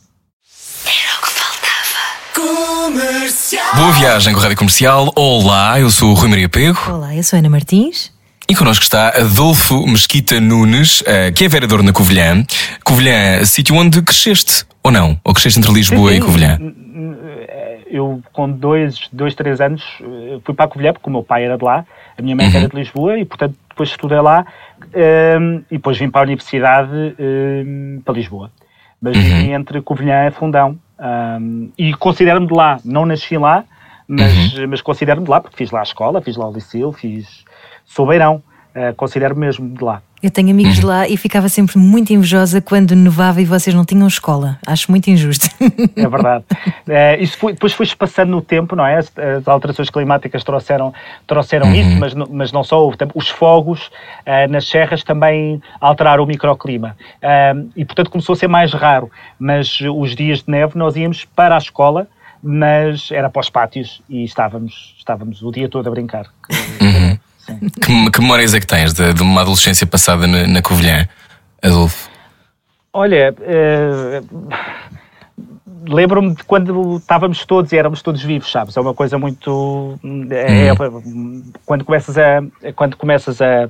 Boa viagem com a Rádio Comercial. Olá, eu sou o Rui Maria Pego. Olá, eu sou Ana Martins. E connosco está Adolfo Mesquita Nunes, eh, que é vereador na Covilhã. Covilhã, sítio onde cresceste, ou não? Ou cresceste entre Lisboa e Covilhã? Eu, com dois, dois, três anos, eh, fui para a Covilhã, porque o meu pai era de lá, a minha mãe Uhum. era de Lisboa, e portanto depois estudei lá, ehm, e depois vim para a universidade ehm, para Lisboa. Mas Uhum. vivi entre Covilhã e Fundão. ehm, e considero-me de lá. Não nasci lá, mas, Uhum. mas considero-me de lá, porque fiz lá a escola, fiz lá o liceu, fiz... Sou beirão, eh, considero-me mesmo de lá. Eu tenho amigos de lá e ficava sempre muito invejosa quando nevava e vocês não tinham escola. Acho muito injusto. É verdade. Eh, isso foi- depois foi-se passando no tempo, não é? As, as alterações climáticas trouxeram, trouxeram isso, mas, não- mas não só Os fogos eh, nas serras também alteraram o microclima. Eh, e, portanto, começou a ser mais raro. Mas os dias de neve nós íamos para a escola, mas era para os pátios e estávamos, estávamos o dia todo a brincar. Sim. Que, que memórias é que tens de, de uma adolescência passada na, na Covilhã, Adolfo? Olha, eh, lembro-me de quando estávamos todos e éramos todos vivos, sabes? É uma coisa muito. é- é- quando começas a. Quando começas a,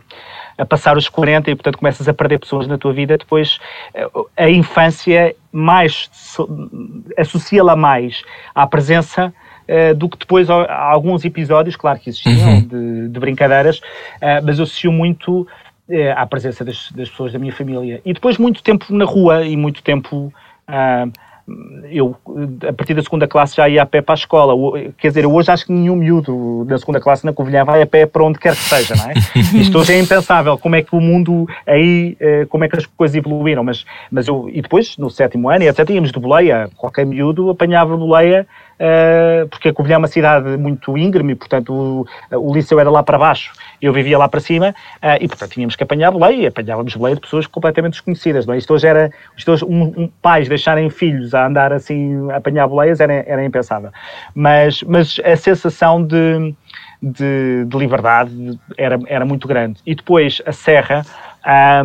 a passar os 40 e, portanto, começas a perder pessoas na tua vida, depois eh, a infância mais. so- associa-la mais à presença. Eh, do que depois a alguns episódios, claro que existiam, de, de brincadeiras, eh, mas eu associo muito eh, à presença das, das pessoas da minha família. E depois muito tempo na rua e muito tempo. ah, eu, a partir da segunda classe, já ia a pé para a escola. Quer dizer, hoje acho que nenhum miúdo da segunda classe na Covilhã vai a pé para onde quer que seja, não é? Isto hoje é impensável. Como é que o mundo aí, como é que as coisas evoluíram? Mas, mas eu, e depois, no sétimo ano, e etc., íamos de boleia. Qualquer miúdo apanhava boleia, porque a Covilhã é uma cidade muito íngreme, portanto, o, o liceu era lá para baixo, eu vivia lá para cima, eh, e portanto tínhamos que apanhar boleia, e apanhávamos boleia de pessoas completamente desconhecidas, não é? Isto hoje era, isto hoje, um, um pais deixarem filhos a andar assim, a apanhar boleias, era, era impensável. Mas, mas a sensação de, de, de liberdade era, era muito grande. E depois a Serra,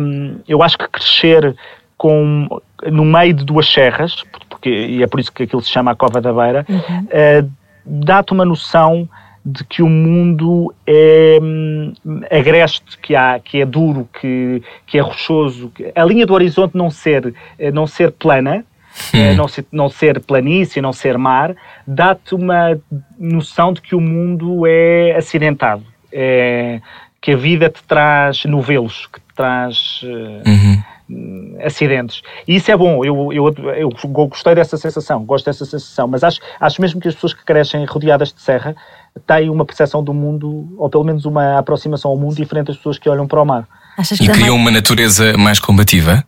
hum, eu acho que crescer com, no meio de duas serras, porque, e é por isso que aquilo se chama a Cova da Beira, eh, dá-te uma noção de que o mundo é hum, agreste, que, há, que é duro, que, que é rochoso. A linha do horizonte não ser, eh, não ser plana, eh, não, ser, não ser planície, não ser mar, dá-te uma noção de que o mundo é acidentado. É, que a vida te traz novelos, que te traz Uhum. Acidentes. E isso é bom, eu, eu, eu gostei dessa sensação, gosto dessa sensação, mas acho, acho mesmo que as pessoas que crescem rodeadas de serra têm uma percepção do mundo, ou pelo menos uma aproximação ao mundo diferente das pessoas que olham para o mar. Achas que E dá criam uma natureza mais combativa?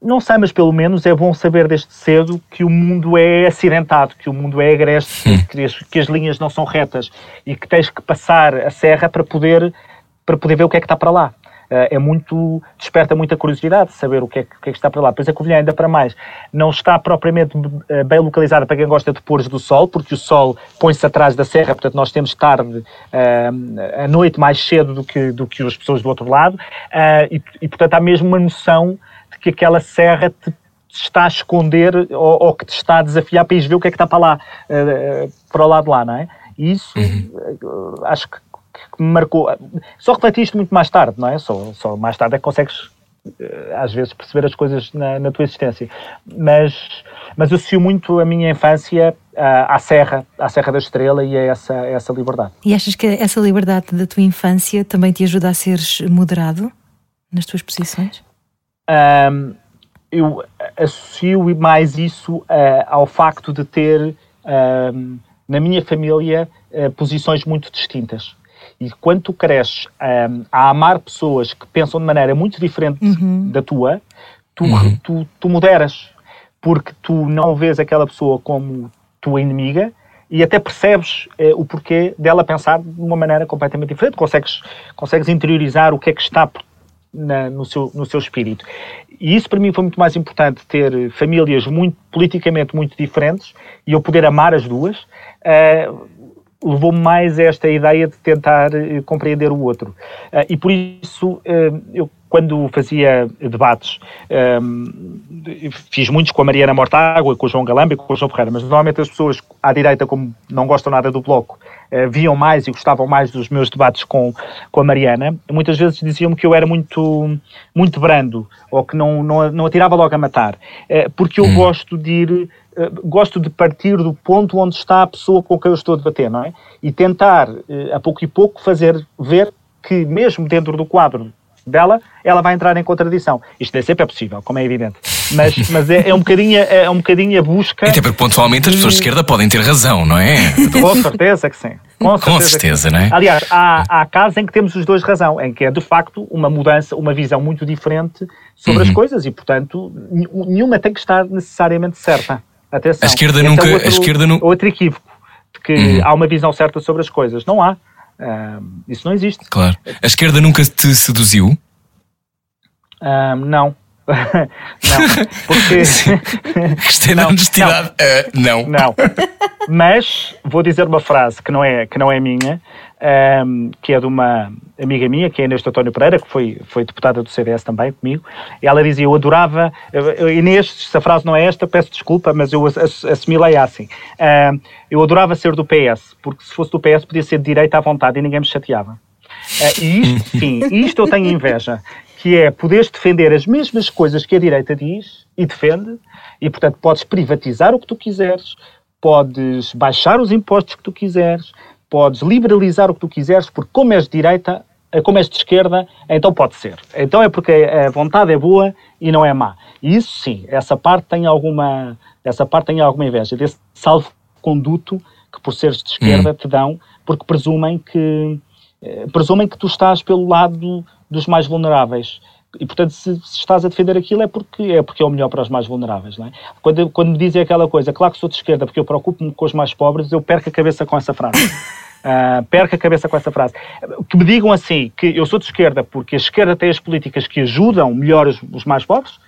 Não sei, mas pelo menos é bom saber desde cedo que o mundo é acidentado, que o mundo é agreste, que as, que as linhas não são retas e que tens que passar a serra para poder, para poder ver o que é que está para lá. Eh, é muito, desperta muita curiosidade saber o que, é, que- o que é que está para lá. Pois a Covilhã ainda para mais, não está propriamente eh, bem localizada para quem gosta de pôres do sol, porque o sol põe-se atrás da serra, portanto nós temos tarde, eh, a noite mais cedo do que, do que as pessoas do outro lado, eh, e, e portanto há mesmo uma noção de que aquela serra te está a esconder ou, ou que te está a desafiar para ires ver o que é que está para lá, para o lado de lá, não é? E isso eh, acho que, que me marcou. Só refleti isto muito mais tarde, não é? Só, só mais tarde é que consegues eh, às vezes perceber as coisas na, na tua existência. Mas, mas associo muito a minha infância ah, à Serra, à Serra da Estrela e a essa, a essa liberdade. E achas que essa liberdade da tua infância também te ajuda a seres moderado nas tuas posições? Ahm, eu associo mais isso ah, ao facto de ter ahm, na minha família ah, posições muito distintas. E quando tu cresces ahm, a amar pessoas que pensam de maneira muito diferente da tua, tu, tu, tu moderas. Porque tu não vês aquela pessoa como tua inimiga e até percebes eh, o porquê dela pensar de uma maneira completamente diferente. Consegues, consegues interiorizar o que é que está na, no, seu, no seu espírito. E isso para mim foi muito mais importante, ter famílias muito politicamente muito diferentes e eu poder amar as duas. Uh, levou-me mais a esta ideia de tentar uh, compreender o outro. Uh, e por isso, eu quando fazia debates, fiz muitos com a Mariana Mortágua, com o João Galamba e com o João Ferreira, mas normalmente as pessoas à direita, como não gostam nada do Bloco, viam mais e gostavam mais dos meus debates com, com a Mariana. Muitas vezes diziam-me que eu era muito, muito brando, ou que não, não, não atirava logo a matar, porque eu hum. gosto de ir gosto de partir do ponto onde está a pessoa com quem eu estou a debater, não é? E tentar, a pouco e pouco, fazer ver que mesmo dentro do quadro dela, ela vai entrar em contradição. Isto nem sempre é possível, como é evidente. Mas, mas é, é, um bocadinho, é um bocadinho a busca. Até porque pontualmente as pessoas de esquerda podem ter razão, não é? Com certeza que sim. Com certeza, Com certeza não é? Aliás, há, há casos em que temos os dois razão, em que é de facto uma mudança, uma visão muito diferente sobre uhum. as coisas e, portanto, nenhuma tem que estar necessariamente certa. Atenção. A esquerda Esse nunca. Outro, a esquerda nu... outro equívoco de que uhum. há uma visão certa sobre as coisas. Não há. Um, isso não existe. Claro. A esquerda nunca te seduziu? Um, não. não, porque. Gostei da honestidade. Não. Uh, não. Não. Mas vou dizer uma frase que não é, que não é minha, um, que é de uma amiga minha, que é Inês António Pereira, que foi, foi deputada do CDS também comigo. Ela dizia: Eu adorava. Inês, se a frase não é esta, peço desculpa, mas eu assimilei assim. Um, eu adorava ser do PS, porque se fosse do PS podia ser de direita à vontade e ninguém me chateava. Uh, e isto, sim, isto eu tenho inveja que é poderes defender as mesmas coisas que a direita diz e defende, e portanto podes privatizar o que tu quiseres, podes baixar os impostos que tu quiseres, podes liberalizar o que tu quiseres, porque como és de direita, eh, como és de esquerda, então pode ser. Então é porque a vontade é boa e não é má. E isso sim, essa parte tem alguma, essa parte tem alguma inveja desse salvo-conduto que por seres de esquerda hum. te dão, porque presumem que eh, presumem que tu estás pelo lado dos mais vulneráveis. E, portanto, se, se, estás a defender aquilo é porque, é porque é o melhor para os mais vulneráveis. Não é? quando, quando me dizem aquela coisa, claro que sou de esquerda porque eu preocupo-me com os mais pobres, eu perco a cabeça com essa frase. Uh, perco a cabeça com essa frase. Que me digam assim, que eu sou de esquerda porque a esquerda tem as políticas que ajudam melhor os, os mais pobres,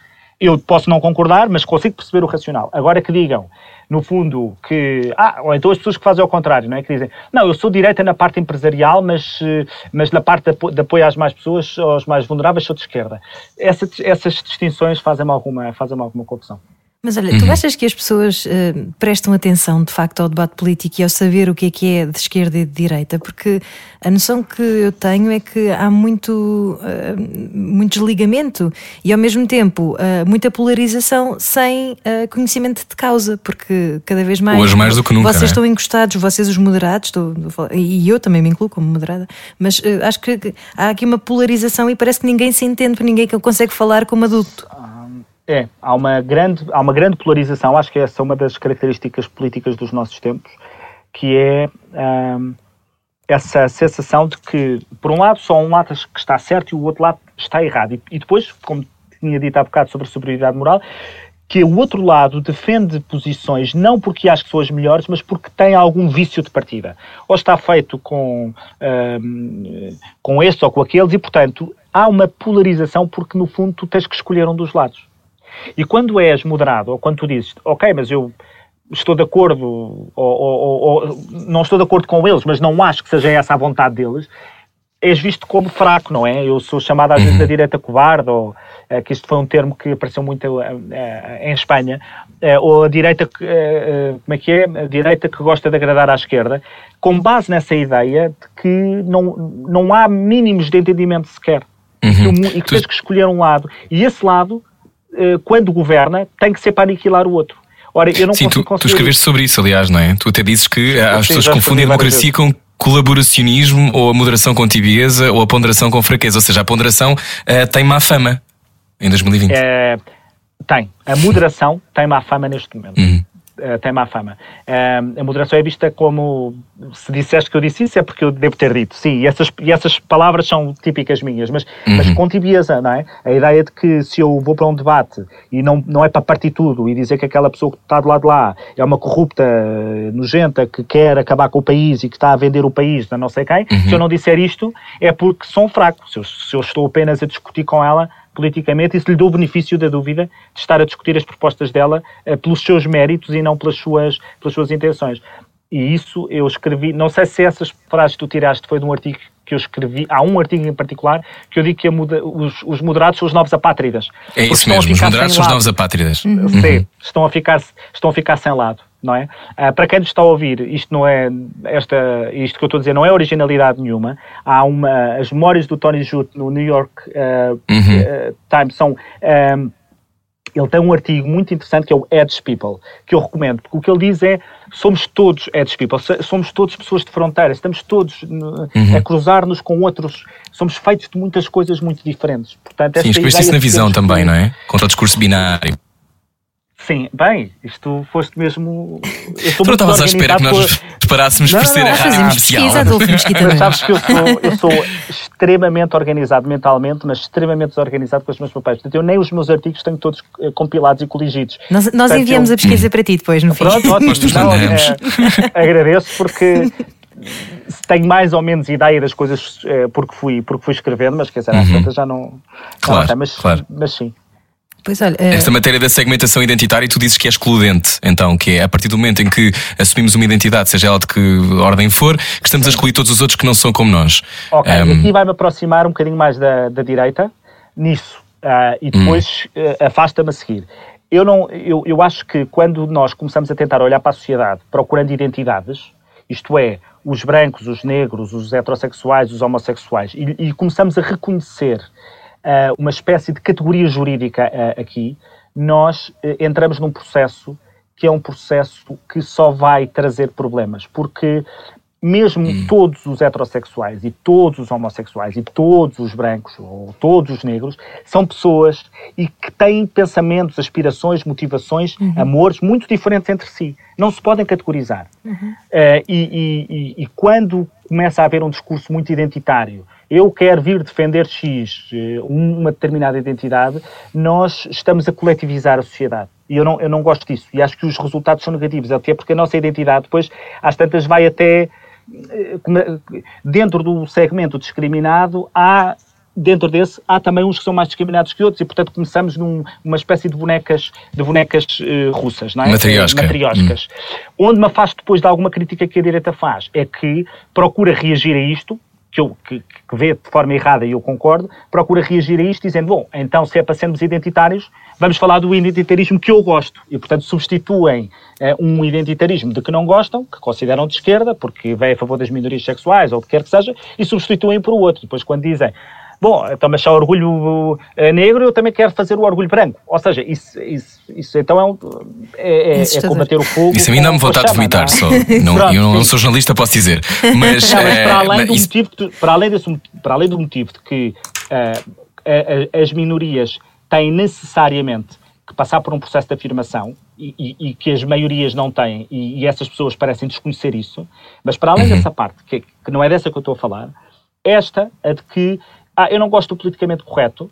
eu posso não concordar, mas consigo perceber o racional. Agora que digam, no fundo, que. Ah, ou então as pessoas que fazem ao contrário, não é? Que dizem, não, eu sou direita na parte empresarial, mas, eh, mas na parte de apoio às mais pessoas, aos mais vulneráveis, sou de esquerda. Essa, essas distinções fazem-me alguma, fazem alguma confusão. Mas olha, uhum. tu achas que as pessoas uh, prestam atenção de facto ao debate político e ao saber o que é que é de esquerda e de direita? Porque a noção que eu tenho é que há muito, uh, muito desligamento e ao mesmo tempo uh, muita polarização sem conhecimento de causa, porque cada vez mais. Hoje mais do que nunca. Vocês é? estão encostados, vocês os moderados, estou, e eu também me incluo como moderada, mas acho que há aqui uma polarização e parece que ninguém se entende, ninguém consegue falar como adulto. É, há uma, grande, há uma grande polarização, acho que essa é uma das características políticas dos nossos tempos, que é hum, essa sensação de que, por um lado, só um lado que está certo e o outro lado está errado. E, e depois, como tinha dito há bocado sobre a superioridade moral, que o outro lado defende posições não porque acha que são as melhores, mas porque tem algum vício de partida. Ou está feito com, hum, com este ou com aqueles, e, portanto, há uma polarização porque, no fundo, tu tens que escolher um dos lados. E quando és moderado, ou quando tu dizes, ok, mas eu estou de acordo, ou, ou, ou, não estou de acordo com eles, mas não acho que seja essa a vontade deles, és visto como fraco, não é? Eu sou chamado às vezes uhum. da direita covarde, ou uh, que isto foi um termo que apareceu muito uh, em Espanha, ou a direita, como é que é? A direita que gosta de agradar à esquerda, com base nessa ideia de que não, não há mínimos de entendimento sequer. Uhum. E que, e que tens que escolher um lado. E esse lado quando governa, tem que ser para aniquilar o outro. Ora, eu não Sim, tu, tu escreveste sobre isso, aliás, não é? Tu até dizes que as Sim, pessoas confundem a democracia com colaboracionismo ou a moderação com tibieza ou a ponderação com fraqueza. Ou seja, a ponderação uh, tem má fama em 2020. É, tem. A moderação tem má fama neste momento. Uhum. Uh, tem má fama. Uh, a moderação é vista como se disseste que eu disse isso é porque eu devo ter dito. Sim, e essas, e essas palavras são típicas minhas, mas, uhum. mas com tibieza, não é? A ideia de que se eu vou para um debate e não, não é para partir tudo e dizer que aquela pessoa que está do lado de lá é uma corrupta, nojenta, que quer acabar com o país e que está a vender o país a não sei quem, uhum. se eu não disser isto é porque sou fraco. Se eu, se eu estou apenas a discutir com ela, politicamente, isso lhe deu o benefício da dúvida de estar a discutir as propostas dela uh, pelos seus méritos e não pelas suas, pelas suas intenções. E isso eu escrevi, não sei se essas frases que tu tiraste foi de um artigo que eu escrevi, há um artigo em particular que eu digo que muda, os, os, moderados são os novos apátridas. É isso mesmo, os moderados são os novos apátridas. Uhum. Sim, estão a, ficar, estão a ficar sem lado não é? Uh, para quem nos está a ouvir, isto não é esta, isto que eu estou a dizer não é originalidade nenhuma. Há uma as memórias do Tony Judd no New York uh, uhum. uh, Times são um, ele tem um artigo muito interessante que é o Edge People, que eu recomendo, porque o que ele diz é somos todos Edge People, somos todos pessoas de fronteira, estamos todos uhum. a cruzar-nos com outros, somos feitos de muitas coisas muito diferentes. Portanto, Sim, escreveste isso na visão também, não é? Contra o discurso binário. Sim, bem, isto foste mesmo. Tu não estavas à espera que nós preparássemos por ser a rádio comercial. Mas sabes que eu sou, eu sou extremamente organizado mentalmente, mas extremamente desorganizado com os meus papéis. Portanto, eu nem os meus artigos tenho todos eh, compilados e coligidos. Nós, nós Portanto, enviamos eu... a pesquisa para ti depois, no fim. Pronto, ótimo. Não, é, agradeço porque tenho mais ou menos ideia das coisas é, porque, fui, porque fui escrevendo, mas quer dizer, às uhum. já não. Claro, não mas, claro. mas sim. Pois olha, é... Esta matéria da segmentação identitária, tu dizes que é excludente, então, que é a partir do momento em que assumimos uma identidade, seja ela de que ordem for, que estamos a excluir todos os outros que não são como nós. Ok, um... aqui vai-me aproximar um bocadinho mais da, da direita, nisso, uh, e depois hum. uh, afasta-me a seguir. Eu, não, eu, eu acho que quando nós começamos a tentar olhar para a sociedade procurando identidades, isto é, os brancos, os negros, os heterossexuais, os homossexuais, e, e começamos a reconhecer uma espécie de categoria jurídica uh, aqui, nós uh, entramos num processo que é um processo que só vai trazer problemas, porque mesmo hum. todos os heterossexuais e todos os homossexuais e todos os brancos ou todos os negros são pessoas e que têm pensamentos, aspirações, motivações, uhum. amores muito diferentes entre si. Não se podem categorizar. Uhum. Uh, e, e, e, e, quando começa a haver um discurso muito identitário, eu quero vir defender X, eh, uma determinada identidade, nós estamos a coletivizar a sociedade. E eu não, eu não gosto disso. E acho que os resultados são negativos, até porque a nossa identidade depois, às tantas, vai até. Eh, dentro do segmento discriminado, há dentro desse há também uns que são mais discriminados que outros e portanto começamos numa espécie de bonecas de bonecas uh, russas, não é? Matriosca. Matrioscas. Hum. Onde me afasto depois de alguma crítica que a direita faz é que procura reagir a isto que, eu, que, que vê de forma errada, e eu concordo, procura reagir a isto dizendo, bom, então se é para sermos identitários, vamos falar do identitarismo que eu gosto. E, portanto, substituem eh, um identitarismo de que não gostam, que consideram de esquerda, porque vem a favor das minorias sexuais, ou o que quer que seja, e substituem por outro. Depois, quando dizem, Bom, então, mas se há orgulho eh, negro, eu também quero fazer o orgulho branco. Ou seja, isso, isso, isso então é, um, é, é, é combater o fogo. Isso a mim dá-me vontade de vomitar não? só. Não, Pronto, eu não, não, sou jornalista, posso dizer. Mas, não, mas para, eh, além do motivo de, para, além desse, para além do motivo de que uh, as minorias têm necessariamente que passar por um processo de afirmação e, e, e que as maiorias não têm, e, e, essas pessoas parecem desconhecer isso, mas para além uhum. dessa parte, que, que não é dessa que eu estou a falar, esta, a de que ah, eu não gosto do politicamente correto,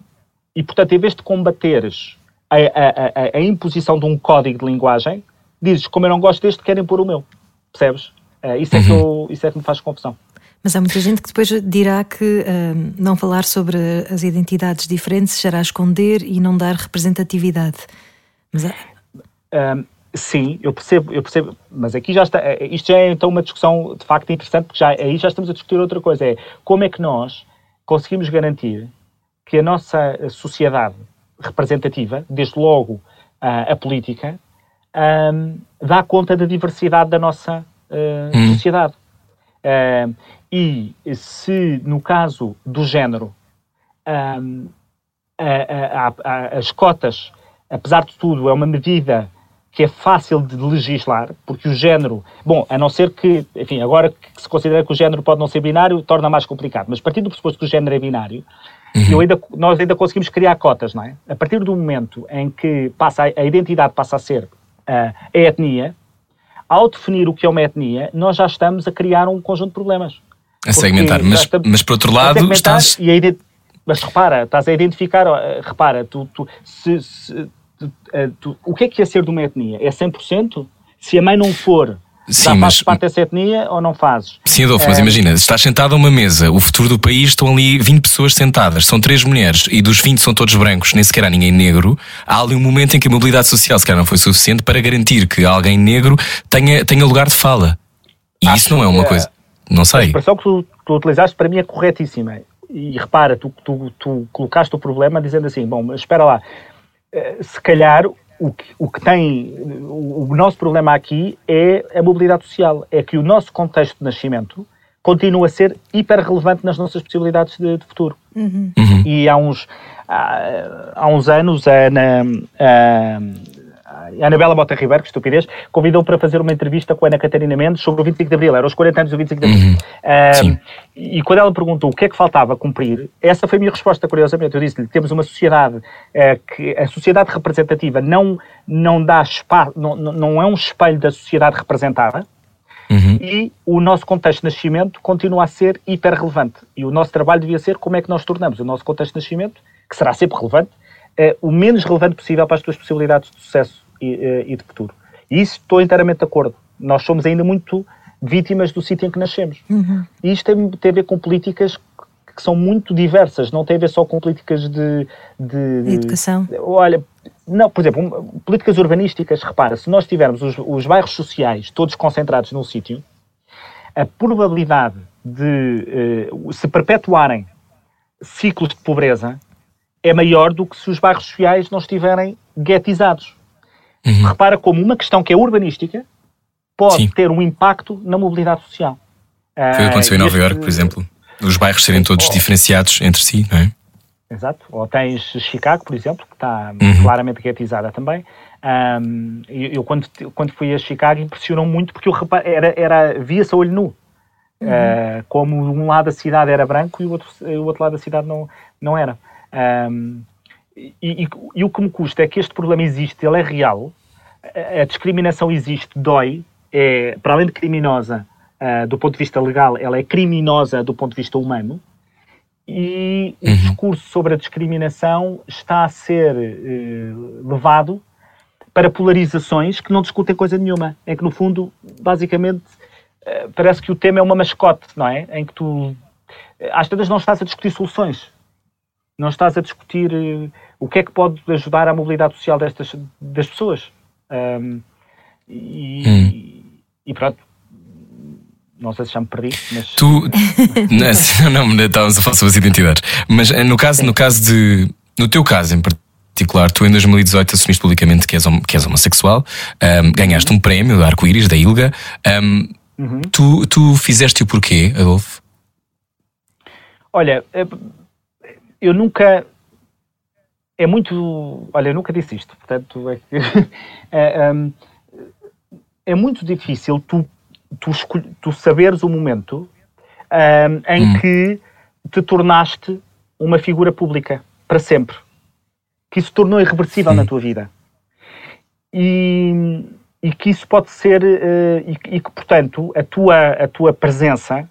e portanto, em vez de combateres a, a, a, a imposição de um código de linguagem, dizes, como eu não gosto deste, querem pôr o meu. Percebes? Uh, isso, é que uhum. eu, isso é que me faz confusão. Mas há muita gente que depois dirá que uh, não falar sobre as identidades diferentes será esconder e não dar representatividade. Mas é... um, sim, eu percebo, eu percebo, mas aqui já está, isto já é então uma discussão de facto interessante, porque já, aí já estamos a discutir outra coisa, é como é que nós conseguimos garantir que a nossa sociedade representativa, desde logo a, a política, um, dá conta da diversidade da nossa uh, hum. sociedade. Uh, e se, no caso do género, um, a, a, as cotas, apesar de tudo, é uma medida que é fácil de legislar, porque o género, bom, a não ser que, enfim, agora que se considera que o género pode não ser binário, torna mais complicado, mas partindo do pressuposto que o género é binário, uhum. ainda, nós ainda conseguimos criar cotas, não é? A partir do momento em que passa a, a identidade passa a ser a etnia, ao definir o que é uma etnia, nós já estamos a criar um conjunto de problemas. A segmentar, mas, mas por outro lado estás... Mas repara, estás a identificar, repara, tu, tu, se, se, tu, tu, o que é que é ser de uma etnia? É 100%? Se a mãe não for Sim, fazes parte dessa etnia ou não fazes? Sim, Adolfo, é... mas imagina, estás sentado a uma mesa, o futuro do país estão ali 20 pessoas sentadas, são três mulheres e dos 20 são todos brancos, nem sequer há ninguém negro. Há ali um momento em que a mobilidade social, se calhar, não foi suficiente para garantir que alguém negro tenha, tenha lugar de fala. E Acho isso não é uma coisa. Não sei. A expressão que tu, tu utilizaste para mim é corretíssima. E repara, tu, tu, tu colocaste o problema dizendo assim: bom, mas espera lá, eh, se calhar o que, o que tem, o, o nosso problema aqui é a mobilidade social, é que o nosso contexto de nascimento continua a ser hiper relevante nas nossas possibilidades de, de futuro. Uhum. Uhum. E há uns, há, há uns anos, a, na, a, a Anabela Mota Ribeiro, que estupidez, convidou para fazer uma entrevista com a Ana Catarina Mendes sobre o 25 de Abril, era os 40 anos do 25 de Abril. Uhum. Uh, e quando ela perguntou o que é que faltava cumprir, essa foi a minha resposta, curiosamente. Eu disse-lhe: temos uma sociedade uh, que a sociedade representativa não, não dá espaço, não, não é um espelho da sociedade representada. Uhum. E o nosso contexto de nascimento continua a ser hiper relevante. E o nosso trabalho devia ser como é que nós tornamos o nosso contexto de nascimento, que será sempre relevante, uh, o menos relevante possível para as tuas possibilidades de sucesso e, eh, e de futuro. E isso estou inteiramente de acordo. Nós somos ainda muito vítimas do sítio em que nascemos. Uhum. E isto tem, tem, a ver com políticas que são muito diversas, não tem a ver só com políticas de. de, de educação. Olha, não, por exemplo, políticas urbanísticas, repara, se nós tivermos os, os bairros sociais todos concentrados num sítio, a probabilidade de uh, se perpetuarem ciclos de pobreza é maior do que se os bairros sociais não estiverem guetizados. Uhum. Repara como uma questão que é urbanística pode Sim. ter um impacto na mobilidade social. Foi o que aconteceu em Nova Iorque, por exemplo. Os bairros serem todos oh. diferenciados entre si, não é? Exato. Ou tens Chicago, por exemplo, que está uhum. claramente guetizada também. Um, eu, eu, quando, quando fui a Chicago, impressionou muito porque eu era, era via-se a olho nu. Uhum. Uh, como um lado da cidade era branco e o outro, o outro lado da cidade não, não era. Um, e, e, e, o que me custa é que este problema existe, ele é real, a, a discriminação existe, dói, é, para além de criminosa uh, do ponto de vista legal, ela é criminosa do ponto de vista humano, e uhum. o discurso sobre a discriminação está a ser uh, levado para polarizações que não discutem coisa nenhuma. É que, no fundo, basicamente, uh, parece que o tema é uma mascote, não é? Em que tu, às tantas, não estás a discutir soluções. Não estás a discutir o que é que pode ajudar à mobilidade social destas das pessoas. Um, e, hum. e, pronto. Não sei se já me perdi, mas. Tu. não, não, estávamos a falar sobre as identidades. Mas eh, no caso, no caso de. No teu caso em particular, tu em 2018 assumiste publicamente que és, que és homossexual, um, ganhaste um prémio do Arco-Íris, da Ilga. Um, uhum. tu, tu fizeste o porquê, Adolfo? Olha, eh, eu nunca é muito. Olha, eu nunca disse isto, portanto, é, é, um, é muito difícil tu, tu, tu saberes o momento um, em hum. que te tornaste uma figura pública para sempre. Que isso tornou irreversível Sim. na tua vida. E, e que isso pode ser. Uh, e, e, que, portanto, a tua, a tua presença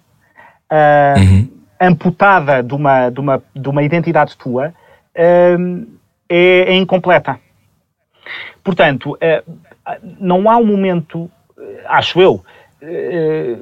uh, uhum. Amputada de uma, de, uma, de uma identidade tua. Um, é, é incompleta. Portanto, é, não há um momento, acho eu, é,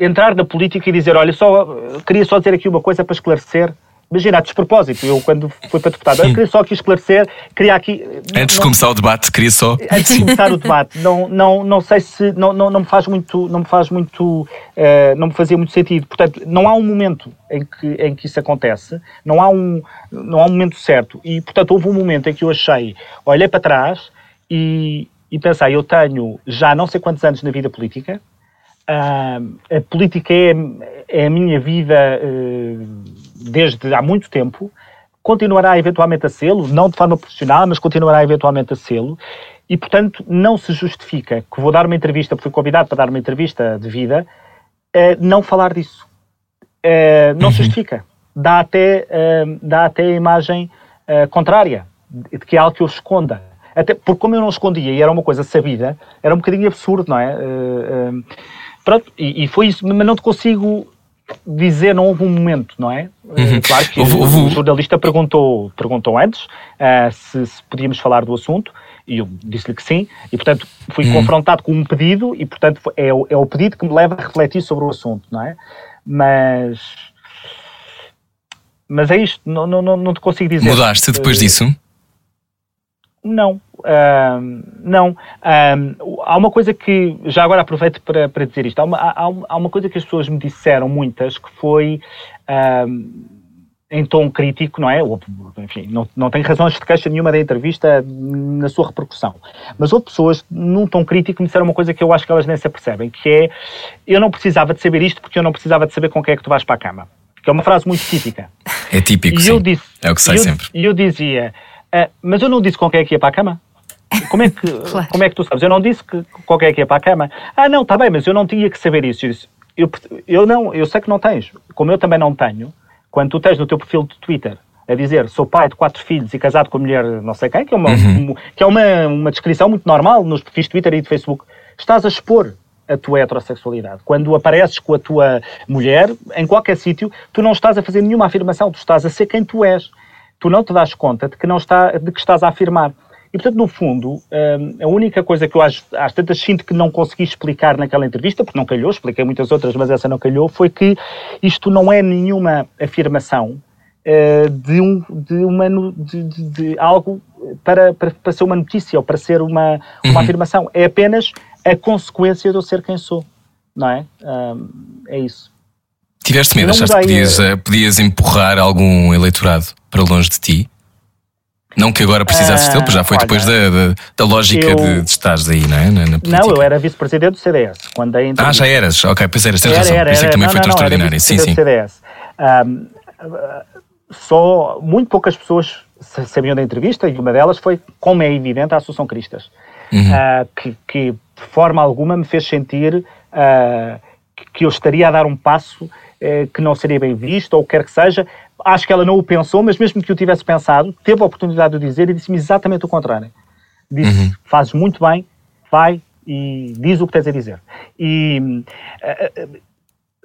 entrar na política e dizer, olha, só queria só dizer aqui uma coisa para esclarecer Imagina, a despropósito, eu quando fui para deputado, eu queria só aqui esclarecer, queria aqui... Antes de começar o debate, queria só... Antes de começar o debate, não, não, não sei se, não, não, não me faz muito, não me faz muito, uh, não me fazia muito sentido. Portanto, não há um momento em que, em que isso acontece, não há, um, não há um momento certo. E, portanto, houve um momento em que eu achei, olhei para trás e, e pensei, eu tenho já não sei quantos anos na vida política, Uh, a política é, é, a minha vida uh, desde há muito tempo, continuará eventualmente a sê-lo, não de forma profissional, mas continuará eventualmente a sê-lo, e portanto não se justifica que vou dar uma entrevista, porque fui convidado para dar uma entrevista de vida, uh, não falar disso. não uhum. se justifica. Dá até, dá até a imagem contrária, de que é algo que eu esconda. Até porque como eu não escondia e era uma coisa sabida, era um bocadinho absurdo, não é? Uh, uh, pronto, e, e, foi isso, mas não te consigo dizer, não houve um momento, não é? Uhum. Claro que o jornalista perguntou, perguntou antes se, se podíamos falar do assunto, e eu disse-lhe que sim, e portanto fui hum. confrontado com um pedido, e portanto é o, é o pedido que me leva a refletir sobre o assunto, não é? Mas. Mas é isto, não, não, não te consigo dizer. Mudaste depois uh, disso? Não, não. Há uma coisa que, já agora aproveito para, para dizer isto, há uma, há, há uma coisa que as pessoas me disseram, muitas, que foi em tom crítico, não é? Enfim, não, não tem razões de queixa nenhuma da entrevista na sua repercussão. Mas houve pessoas, num tom crítico, me disseram uma coisa que eu acho que elas nem se apercebem, que é, eu não precisava de saber isto porque eu não precisava de saber com quem é que tu vais para a cama. Que é uma frase muito típica. É típico, e sim. Eu disse, é o que sai eu, sempre. E eu dizia, ah, mas eu não disse com quem é que ia para a cama. Como é, que, claro. como é que tu sabes? Eu não disse que qualquer que ia para a cama. Ah, não, está bem, mas eu não tinha que saber isso. Eu, disse, eu, eu, não, eu sei que não tens. Como eu também não tenho, quando tu tens no teu perfil de Twitter a dizer sou pai de quatro filhos e casado com a mulher não sei quem, que é uma, uhum. que é uma, uma descrição muito normal nos perfis de Twitter e de Facebook, estás a expor a tua heterossexualidade. Quando apareces com a tua mulher, em qualquer sítio, tu não estás a fazer nenhuma afirmação, tu estás a ser quem tu és. Tu não te das conta de que, não está, de que estás a afirmar. E, portanto, no fundo, hum, a única coisa que eu às, às tantas sinto que não consegui explicar naquela entrevista, porque não calhou, expliquei muitas outras, mas essa não calhou, foi que isto não é nenhuma afirmação uh, de, um, de, uma, de, de, de algo para, para, para, ser uma notícia ou para ser uma, uma uhum. afirmação. É apenas a consequência de eu ser quem sou. Não é? Um, é isso. Tiveste medo? Achaste que podias, uh, podias empurrar algum eleitorado para longe de ti? Não que agora precisasses dele, já foi olha, depois da, da, da lógica eu, de, de estares aí, não é? Na, na não, eu era vice-presidente do CDS. Quando ah, já eras? Ok, pois eras, tens era, razão. Era, era, também não, foi tão extraordinário. Sim, sim. Do CDS. Um, só muito poucas pessoas sabiam da entrevista e uma delas foi, como é evidente, a Associação Cristas, uhum. uh, que, que, de forma alguma me fez sentir uh, que eu estaria a dar um passo uh, que não seria bem visto ou quer que seja, acho que ela não o pensou, mas mesmo que o tivesse pensado, teve a oportunidade de o dizer e disse-me exatamente o contrário. Disse: uhum. fazes muito bem, vai e diz o que tens a dizer. E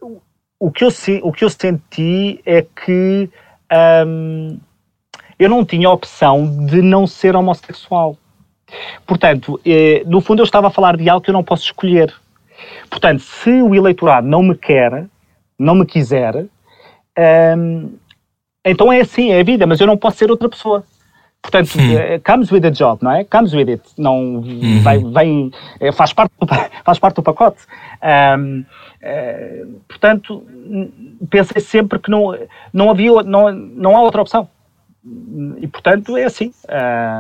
uh, uh, o, que eu, o que eu senti é que um, eu não tinha a opção de não ser homossexual. Portanto, eh, no fundo, eu estava a falar de algo que eu não posso escolher. Portanto, se o eleitorado não me quer, não me quiser, um, então é assim, é a vida, mas eu não posso ser outra pessoa. Portanto, hum. comes with a job, não é? Comes with it. Não, uhum. vai, vem, eh, faz, parte do, faz parte do pacote. Um, uh, portanto, pensei sempre que não, não havia, não, não há outra opção. E, portanto, é assim.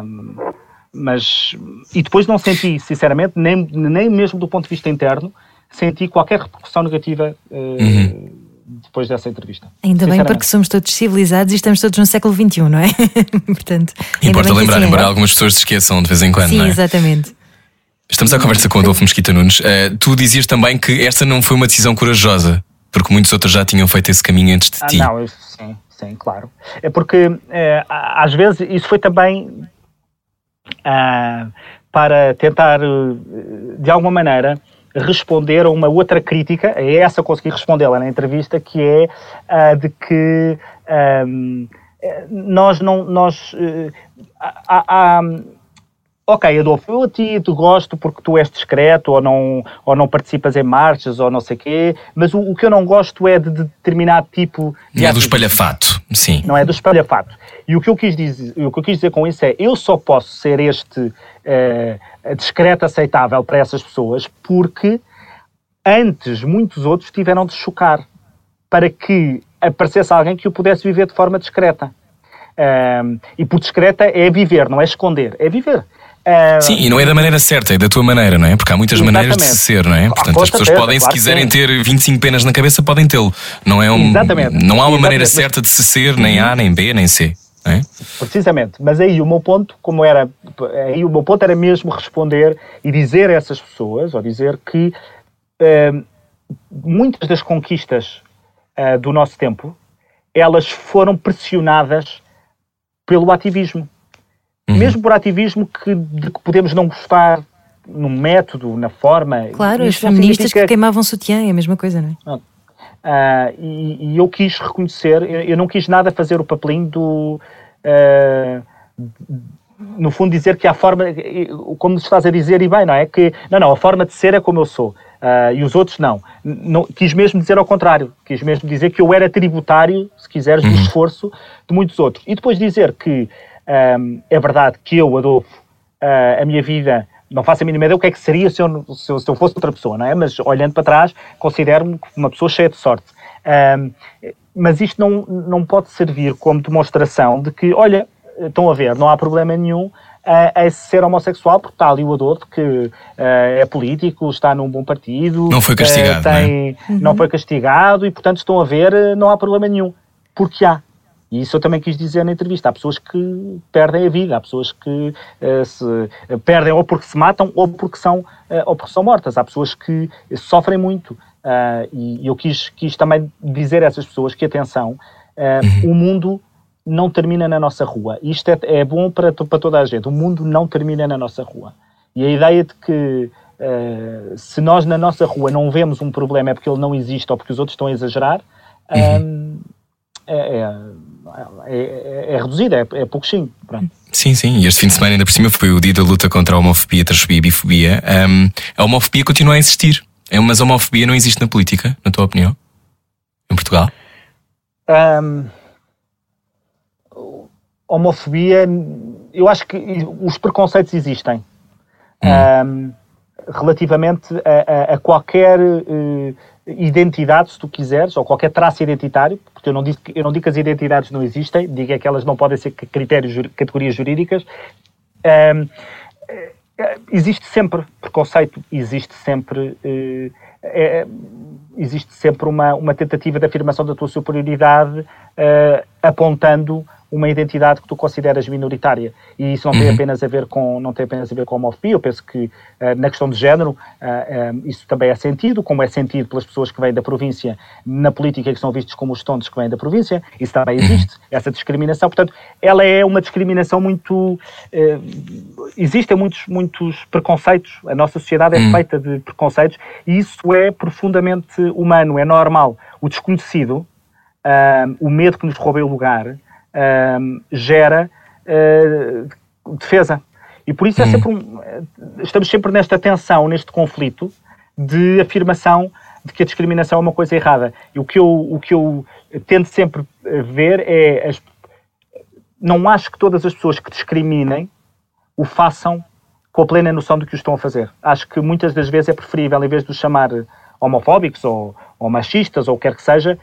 Um, mas, e depois não senti, sinceramente, nem, nem mesmo do ponto de vista interno, senti qualquer repercussão negativa uh, uhum depois dessa entrevista. Ainda bem porque somos todos civilizados e estamos todos no século XXI, não é? Portanto, Importa lembrar, assim embora é. algumas pessoas se esqueçam de vez em quando. Sim, é? exatamente. Estamos à conversa com o Adolfo Mesquita Nunes. Uh, tu dizias também que esta não foi uma decisão corajosa, porque muitos outros já tinham feito esse caminho antes de ah, ti. Não, isso, sim, sim, claro. É porque uh, às vezes isso foi também uh, para tentar, de alguma maneira, responder a uma outra crítica, é essa consegui respondê-la na entrevista, que é uh, de que um, nós não. Nós, uh, há, há, ok, Adolfo, eu a ti te gosto porque tu és discreto ou não, ou não participas em marchas ou não sei o quê, mas o, o, que eu não gosto é de, de determinado tipo de. É do espalhafato, sim. Não é do espalhafato. E o que eu quis dizer, o que eu quis dizer com isso é eu só posso ser este uh, discreto aceitável para essas pessoas, porque antes muitos outros tiveram de chocar para que aparecesse alguém que o pudesse viver de forma discreta. Uh, e por discreta é viver, não é esconder, é viver. Uh, Sim, e não é da maneira certa, é da tua maneira, não é? Porque há muitas Exatamente. maneiras de ser, não é? Portanto, as pessoas podem, claro se quiserem ter 25 penas na cabeça, podem tê-lo. Não, é um, Exatamente. não há uma Exatamente. maneira certa de se ser, nem A, nem B, nem C. É? Precisamente, mas aí o meu ponto, como era, aí o meu ponto era mesmo responder e dizer a essas pessoas, ou dizer que uh, muitas das conquistas uh, do nosso tempo, elas foram pressionadas pelo ativismo. Uhum. mesmo por ativismo que, de que podemos não gostar no método, na forma. Claro, as feministas significa... que queimavam sutiã é a mesma coisa, não é? Uh, e, e, eu quis reconhecer, eu, eu, não quis nada fazer o papelinho do. Uh, no fundo, dizer que a forma, como estás a dizer, e bem, não é? Que, não, não, a forma de ser é como eu sou. Uh, e os outros não. não. Quis mesmo dizer ao contrário. Quis mesmo dizer que eu era tributário, se quiseres, do uhum. esforço de muitos outros. E depois dizer que um, é verdade que eu, Adolfo, uh, a minha vida não faço a mínima ideia o que é que seria se eu, se eu, se eu fosse outra pessoa, não é? Mas olhando para trás, considero-me uma pessoa cheia de sorte. Um, mas isto não, não pode servir como demonstração de que, olha, estão a ver, não há problema nenhum a, a ser homossexual, porque está ali o Adolfo que uh, é político, está num bom partido. Não foi castigado. Uh, tem, não, é? não foi castigado e, portanto, estão a ver, não há problema nenhum. Porque há. E isso eu também quis dizer na entrevista. Há pessoas que perdem a vida, há pessoas que uh, se uh, perdem ou porque se matam ou porque são, uh, ou porque são mortas. Há pessoas que sofrem muito. e eu quis, quis também dizer a essas pessoas que, atenção, uhum. o mundo não termina na nossa rua. Isto é, é bom para, para toda a gente. O mundo não termina na nossa rua. E a ideia de que se nós na nossa rua não vemos um problema é porque ele não existe ou porque os outros estão a exagerar, uhum. é, é é, é, é reduzida, é, é pouquinho. Pronto. Sim, sim, e este fim de semana ainda por cima foi o dia da luta contra a homofobia, transfobia e bifobia. Um, a homofobia continua a existir, é, mas a homofobia não existe na política, na tua opinião? Em Portugal? Um, homofobia, eu acho que os preconceitos existem. Hum. Um, relativamente a, a, a qualquer uh, identidade, se tu quiseres, ou qualquer traço identitário, porque eu não, digo, eu não digo que as identidades não existem, digo é que elas não podem ser critérios, categorias jurídicas. Um, eh, existe sempre preconceito, existe sempre. Uh, é, existe sempre uma, uma tentativa de afirmação da tua superioridade uh, apontando uma identidade que tu consideras minoritária. E isso não tem uhum. apenas a ver com não tem apenas a ver com homofobia. Eu penso que uh, na questão de género uh, uh, isso também é sentido, como é sentido pelas pessoas que vêm da província na política que são vistos como os tontos que vêm da província. Isso também uhum. existe, essa discriminação. Portanto, ela é uma discriminação muito existem muitos muitos preconceitos. A nossa sociedade é uhum. feita de preconceitos e isso é profundamente humano, é normal. O desconhecido, o medo que nos roube o lugar uh, gera uh, defesa. E por isso é sempre um, estamos sempre nesta tensão, neste conflito de afirmação de que a discriminação é uma coisa errada. E o que eu, o que eu tento sempre ver é. As, não acho que todas as pessoas que discriminem o façam com a plena noção do que o estão a fazer. Acho que muitas das vezes é preferível, em vez de os chamar homofóbicos ou, ou machistas ou o que quer que seja,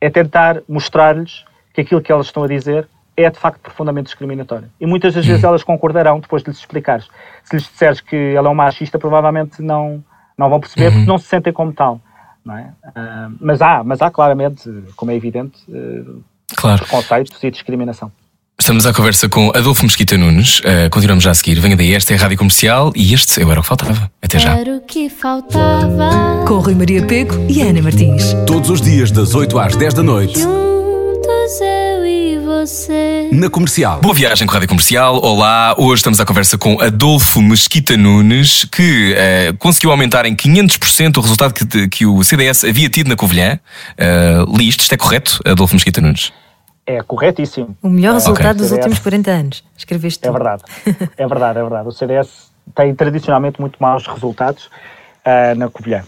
é tentar mostrar-lhes que aquilo que elas estão a dizer é de facto profundamente discriminatório. E muitas das vezes uhum. elas concordarão depois de lhes explicares. Se lhes disseres que ela é uma machista, provavelmente não, não vão perceber uhum. porque não se sentem como tal. Não é? Uh, mas há, mas há claramente, como é evidente, uh, claro. preconceitos e discriminação. Estamos à conversa com Adolfo Mesquita Nunes. Uh, continuamos já a seguir. Venha daí, esta é a Rádio Comercial e este eu era o que faltava. Até já. Era o que faltava. Com Rui Maria Peco e Ana Martins. Todos os dias, das 8 às 10 da noite você. Na comercial. Boa viagem com a Rádio Comercial. Olá, hoje estamos à conversa com Adolfo Mesquita Nunes, que uh, conseguiu aumentar em 500% o resultado que, que, o CDS havia tido na Covilhã. Uh, li isto, isto é correto, Adolfo Mesquita Nunes? É corretíssimo. O melhor resultado okay. dos últimos 40 anos. Escreveste É verdade, é verdade, é verdade. O CDS tem tradicionalmente muito maus resultados uh, na Covilhã.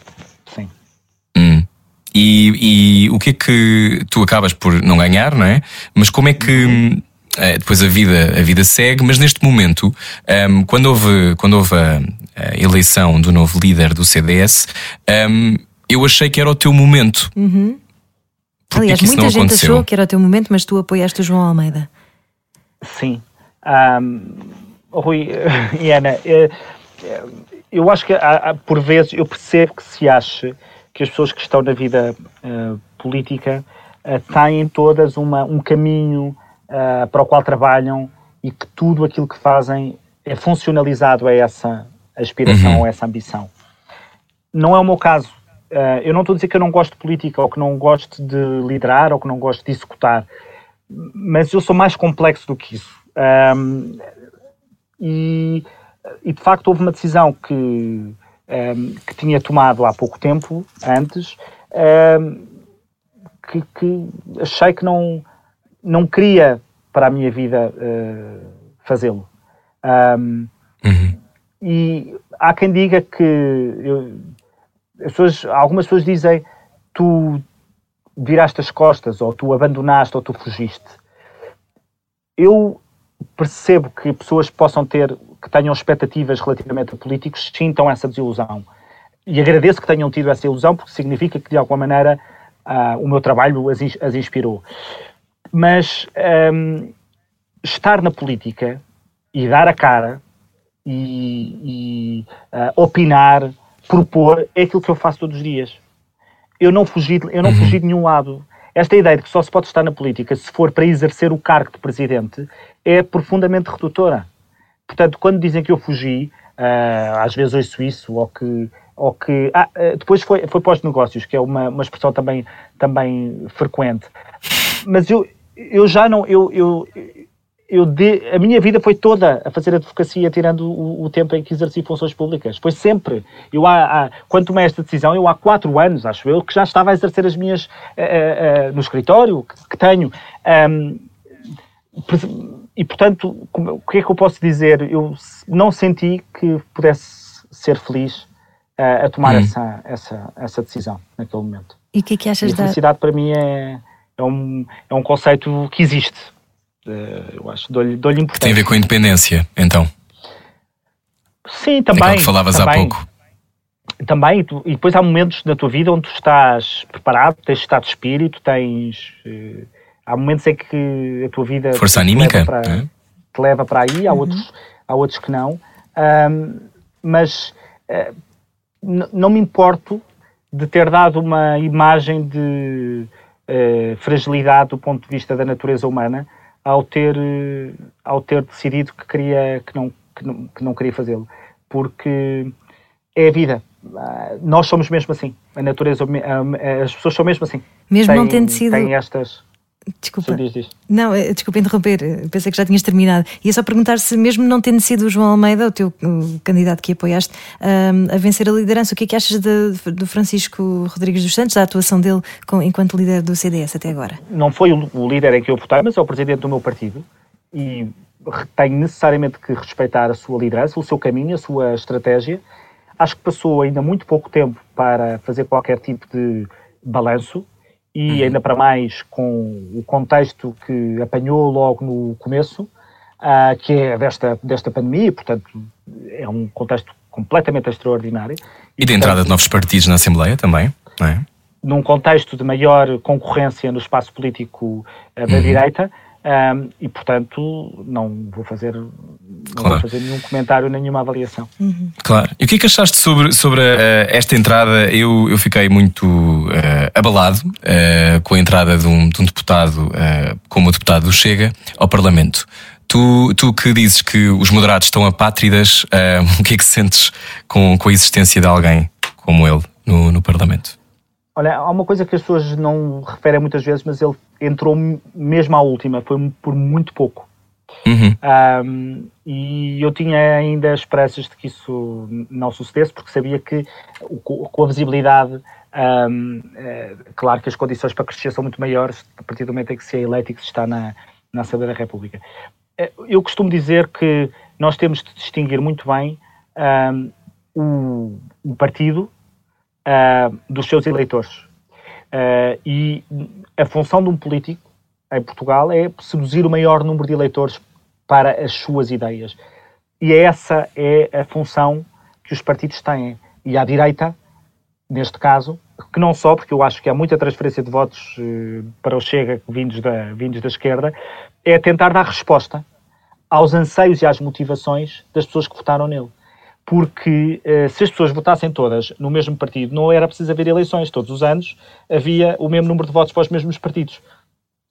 E, e, o que é que tu acabas por não ganhar, não é? Mas como é que é, depois a vida, a vida segue, mas neste momento, um, ehm, quando houve, quando houve a, a, eleição do novo líder do CDS, um, ehm, eu achei que era o teu momento. Uhum. Aliás, muita gente aconteceu? achou que era o teu momento, mas tu apoiaste o João Almeida. Sim. Um, Rui e Ana, eu, eh, eu acho que por vezes eu percebo que se acha que as pessoas que estão na vida uh, política uh, têm todas uma, um caminho uh, para o qual trabalham e que tudo aquilo que fazem é funcionalizado a essa aspiração, uhum. a essa ambição. Não é o meu caso. eu não estou a dizer que eu não gosto de política ou que não gosto de liderar ou que não gosto de executar, mas eu sou mais complexo do que isso. Um, e, e, de facto houve uma decisão que, um, que tinha tomado há pouco tempo, antes, um, que, que, achei que não, não queria para a minha vida uh, fazê-lo. Um, uhum. E há quem diga que eu, pessoas, algumas pessoas dizem tu viraste as costas, ou tu abandonaste, ou tu fugiste. Eu percebo que pessoas possam ter, que tenham expectativas relativamente a políticos, sintam essa desilusão. E agradeço que tenham tido essa ilusão, porque significa que, de alguma maneira, uh, o meu trabalho as, as inspirou. Mas um, estar na política e dar a cara e, e uh, opinar, propor, é aquilo que eu faço todos os dias. Eu não fugi, eu não uhum. fugi de nenhum lado. Esta ideia de que só se pode estar na política se for para exercer o cargo de presidente é profundamente redutora. Portanto, quando dizem que eu fugi, uh, às vezes ouço isso, ou que. Ou que ah, uh, depois foi, foi pós-negócios, que é uma, uma expressão também, também frequente. Mas eu, eu já não. Eu, eu, eu de, a minha vida foi toda a fazer advocacia, tirando o, o, tempo em que exerci funções públicas. Foi sempre. Eu há, há, quando tomei esta decisão, eu há quatro anos, acho eu, que já estava a exercer as minhas uh, uh, no escritório que, que tenho. Um, e portanto, o que é que eu posso dizer? Eu não senti que pudesse ser feliz uh, a tomar hum. essa, essa, essa decisão naquele momento. E o que é que achas e a felicidade da... para mim é, é, um, é um conceito que existe eu acho, dou-lhe dou importância. Tem a ver com a independência, então? Sim, também. É que falavas também, há pouco. Também, e depois há momentos na tua vida onde tu estás preparado, tens estado de espírito, tens. Uh, há momentos em que a tua vida. Força anímica. Leva para, é? Te leva para aí, há, uhum. outros, há outros que não. Um, mas uh, não me importo de ter dado uma imagem de uh, fragilidade do ponto de vista da natureza humana ao ter, ao ter decidido que, queria, que, não, que, não, que não queria fazê-lo. Porque é a vida. Ah, nós somos mesmo assim. A natureza, as pessoas são mesmo assim. Mesmo não tendo sido. Têm estas. Desculpa. Sim, diz, diz. Não, eh, desculpa interromper, pensei que já tinhas terminado. E é só perguntar se, mesmo não tendo sido o João Almeida, o teu o candidato que apoiaste, um, a vencer a liderança, o que é que achas de, do Francisco Rodrigues dos Santos, da atuação dele com, enquanto líder do CDS até agora? Não foi o, o líder em que eu votei, mas é o presidente do meu partido e tenho necessariamente que respeitar a sua liderança, o seu caminho, a sua estratégia. Acho que passou ainda muito pouco tempo para fazer qualquer tipo de balanço e uhum. ainda para mais com o contexto que apanhou logo no começo, uh, que é desta, desta pandemia, portanto é um contexto completamente extraordinário. E, e de entrada de novos partidos na Assembleia também, não é? Num contexto de maior concorrência no espaço político uh, da uhum. direita, um, e, portanto, não vou fazer, não claro. vou fazer nenhum comentário, nenhuma avaliação. Uhum. Claro. E o que é que achaste sobre, sobre uh, esta entrada? Eu, eu fiquei muito uh, abalado uh, com a entrada de um, de um deputado, como o deputado do Chega, ao Parlamento. Tu, tu que dizes que os moderados estão apátridas, o que é que sentes com, com a existência de alguém como ele no, no Parlamento? Olha, há uma coisa que as pessoas não referem muitas vezes, mas ele entrou mesmo à última, foi por muito pouco. Uhum. Um, e eu tinha ainda esperanças de que isso não sucedesse, porque sabia que com a visibilidade, um, é, claro que as condições para crescer são muito maiores a partir do momento em que se é eleito e que se está na, na Assembleia da República. É, eu costumo dizer que nós temos de distinguir muito bem um, o, o partido uh, dos seus eleitores. Uh, e a função de um político em Portugal é seduzir o maior número de eleitores para as suas ideias. E essa é a função que os partidos têm. E à direita, neste caso, que não só, porque eu acho que há muita transferência de votos uh, para o Chega vindos da, vindos da esquerda, é tentar dar resposta aos anseios e às motivações das pessoas que votaram nele porque eh, se as pessoas votassem todas no mesmo partido, não era preciso haver eleições. Todos os anos havia o mesmo número de votos para os mesmos partidos.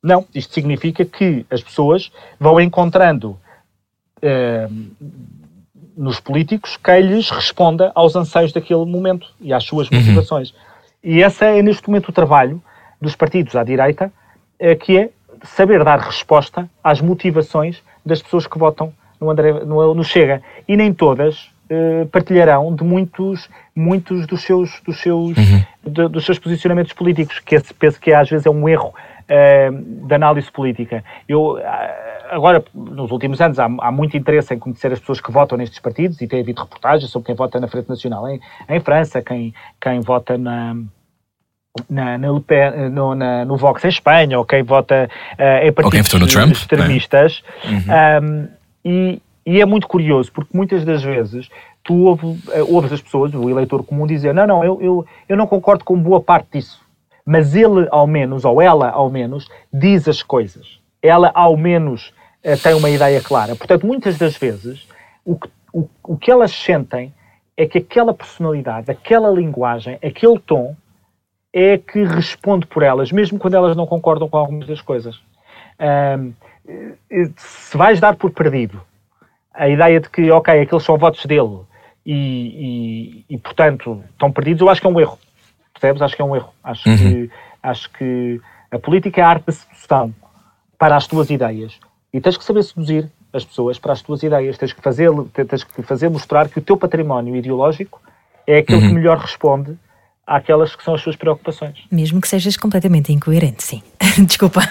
Não, isto significa que as pessoas vão encontrando eh, nos políticos quem lhes responda aos anseios daquele momento e às suas uhum. motivações. Uhum. E esse é neste momento o trabalho dos partidos à direita, eh, que é saber dar resposta às motivações das pessoas que votam no, André, no, no Chega. E nem todas uh, partilharão de muitos, muitos dos seus, dos seus, uhum. de, dos seus posicionamentos políticos, que esse, penso que às vezes é um erro uh, de análise política. Eu, uh, agora, nos últimos anos, há, há, muito interesse em conhecer as pessoas que votam nestes partidos e tem havido reportagens sobre quem vota na Frente Nacional em, em França, quem, quem vota na na, na, no, na, no Vox em Espanha, ou quem vota uh, em partidos no Trump, extremistas. Né? Uhum. Um, e, e, é muito curioso, porque muitas das vezes tu ouves, uh, ouves as pessoas, o eleitor comum, dizer: Não, não, eu, eu, eu não concordo com boa parte disso. Mas ele, ao menos, ou ela, ao menos, diz as coisas. Ela, ao menos, uh, tem uma ideia clara. Portanto, muitas das vezes, o que, o, o que elas sentem é que aquela personalidade, aquela linguagem, aquele tom é que responde por elas, mesmo quando elas não concordam com algumas das coisas. Um, se vais dar por perdido a ideia de que, ok, aqueles são votos dele e, e, e, portanto, estão perdidos, eu acho que é um erro. Percebes? Acho que é um erro. Acho, uhum. que, acho que a política é a arte da sedução para as tuas ideias. E tens que saber seduzir as pessoas para as tuas ideias. Tens que fazer, tens que fazer mostrar que o teu património ideológico é aquele uhum. que melhor responde àquelas que são as suas preocupações. Mesmo que sejas completamente incoerente, sim. Desculpa,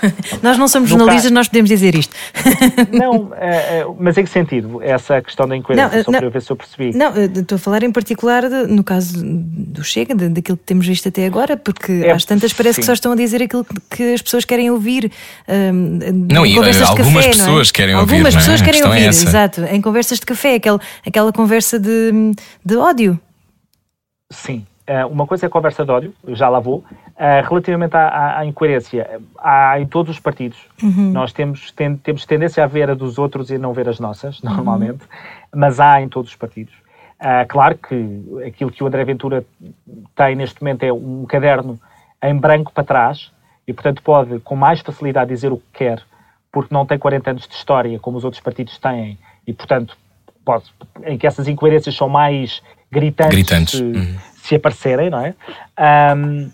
nós não somos jornalistas, nós podemos dizer isto. Não, é, é, mas em que sentido? Essa questão da incoerência, não, só não, para ver se eu percebi. Não, estou a falar em particular, de, no caso do Chega, de, daquilo que temos visto até agora, porque é, às tantas parece sim. que só estão a dizer aquilo que as pessoas querem ouvir. Um, não, e algumas café, pessoas é? querem ouvir. Algumas pessoas querem ouvir, exato, em conversas de café, aquela, aquela conversa de, de ódio. Sim, eh, uma coisa é a conversa de ódio, já lá vou. Uh, relativamente à, à, à, incoerência, há em todos os partidos. Uhum. Nós temos, ten, temos tendência a ver a dos outros e não ver as nossas, uhum. normalmente, mas há em todos os partidos. Uh, claro que aquilo que o André Ventura tem neste momento é um caderno em branco para trás e, portanto, pode com mais facilidade dizer o que quer, porque não tem 40 anos de história como os outros partidos têm e, portanto, pode, em que essas incoerências são mais gritantes. gritantes. Uhum se aparecerem, não é? Um,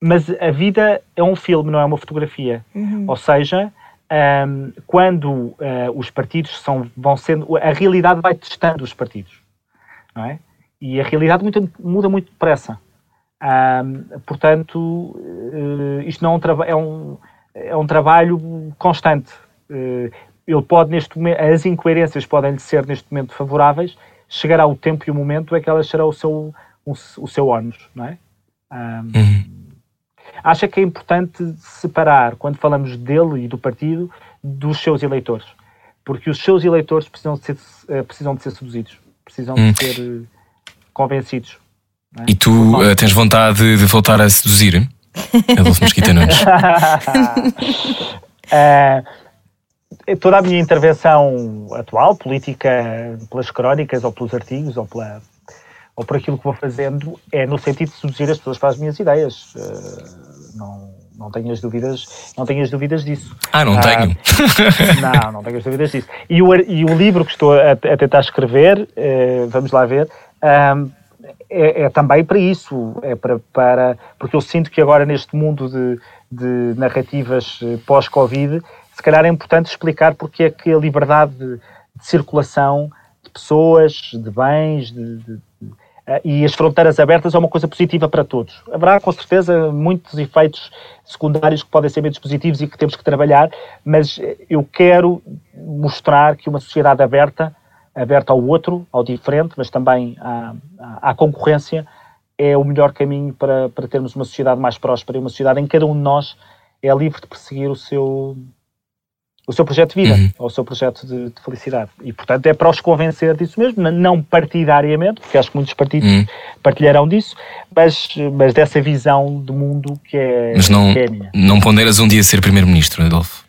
mas a vida é um filme, não é uma fotografia. Uhum. Ou seja, um, quando uh, os partidos são, vão sendo. A realidade vai testando os partidos, não é? E a realidade muito, muda muito depressa. Um, portanto, uh, isto não é um, é um, é um trabalho constante. Uh, ele pode, neste momento, as incoerências podem ser neste momento favoráveis, chegará o tempo e o momento em que elas serão o seu o, o seu ónus, não é? Um, uhum. Acha que é importante separar, quando falamos dele e do partido, dos seus eleitores. Porque os seus eleitores precisam de ser, uh, precisam de ser seduzidos, precisam uhum. de ser uh, convencidos. É? E tu uh, tens vontade de voltar a seduzir? Adolfo Mesquita Nunes. toda a minha intervenção atual, política, pelas crónicas ou pelos artigos ou pela, ou por aquilo que vou fazendo, é no sentido de seduzir as pessoas para as minhas ideias. Uh, não, não tenho as dúvidas, não tenho as dúvidas disso. Ah, não uh, tenho. não, não tenho as dúvidas disso. E o, e o livro que estou a, a tentar escrever, uh, vamos lá ver, um, é, é, também para isso, é para, para, porque eu sinto que agora neste mundo de, de narrativas pós-Covid, se calhar é importante explicar porque é que a liberdade de, de circulação de pessoas, de bens, de, de, eh, e as fronteiras abertas é uma coisa positiva para todos. Haverá, com certeza, muitos efeitos secundários que podem ser menos positivos e que temos que trabalhar, mas eh, eu quero mostrar que uma sociedade aberta, aberta ao outro, ao diferente, mas também à, à, concorrência, é o melhor caminho para, para termos uma sociedade mais próspera e uma sociedade em que cada um de nós é livre de perseguir o seu, o seu projeto de vida, uhum. ou o seu projeto de, de, felicidade. E, portanto, é para os convencer disso mesmo, não partidariamente, porque acho que muitos partidos uhum. partilharão disso, mas, mas dessa visão do mundo que é, mas não, que é minha. Não ponderas um dia ser primeiro-ministro, Adolfo?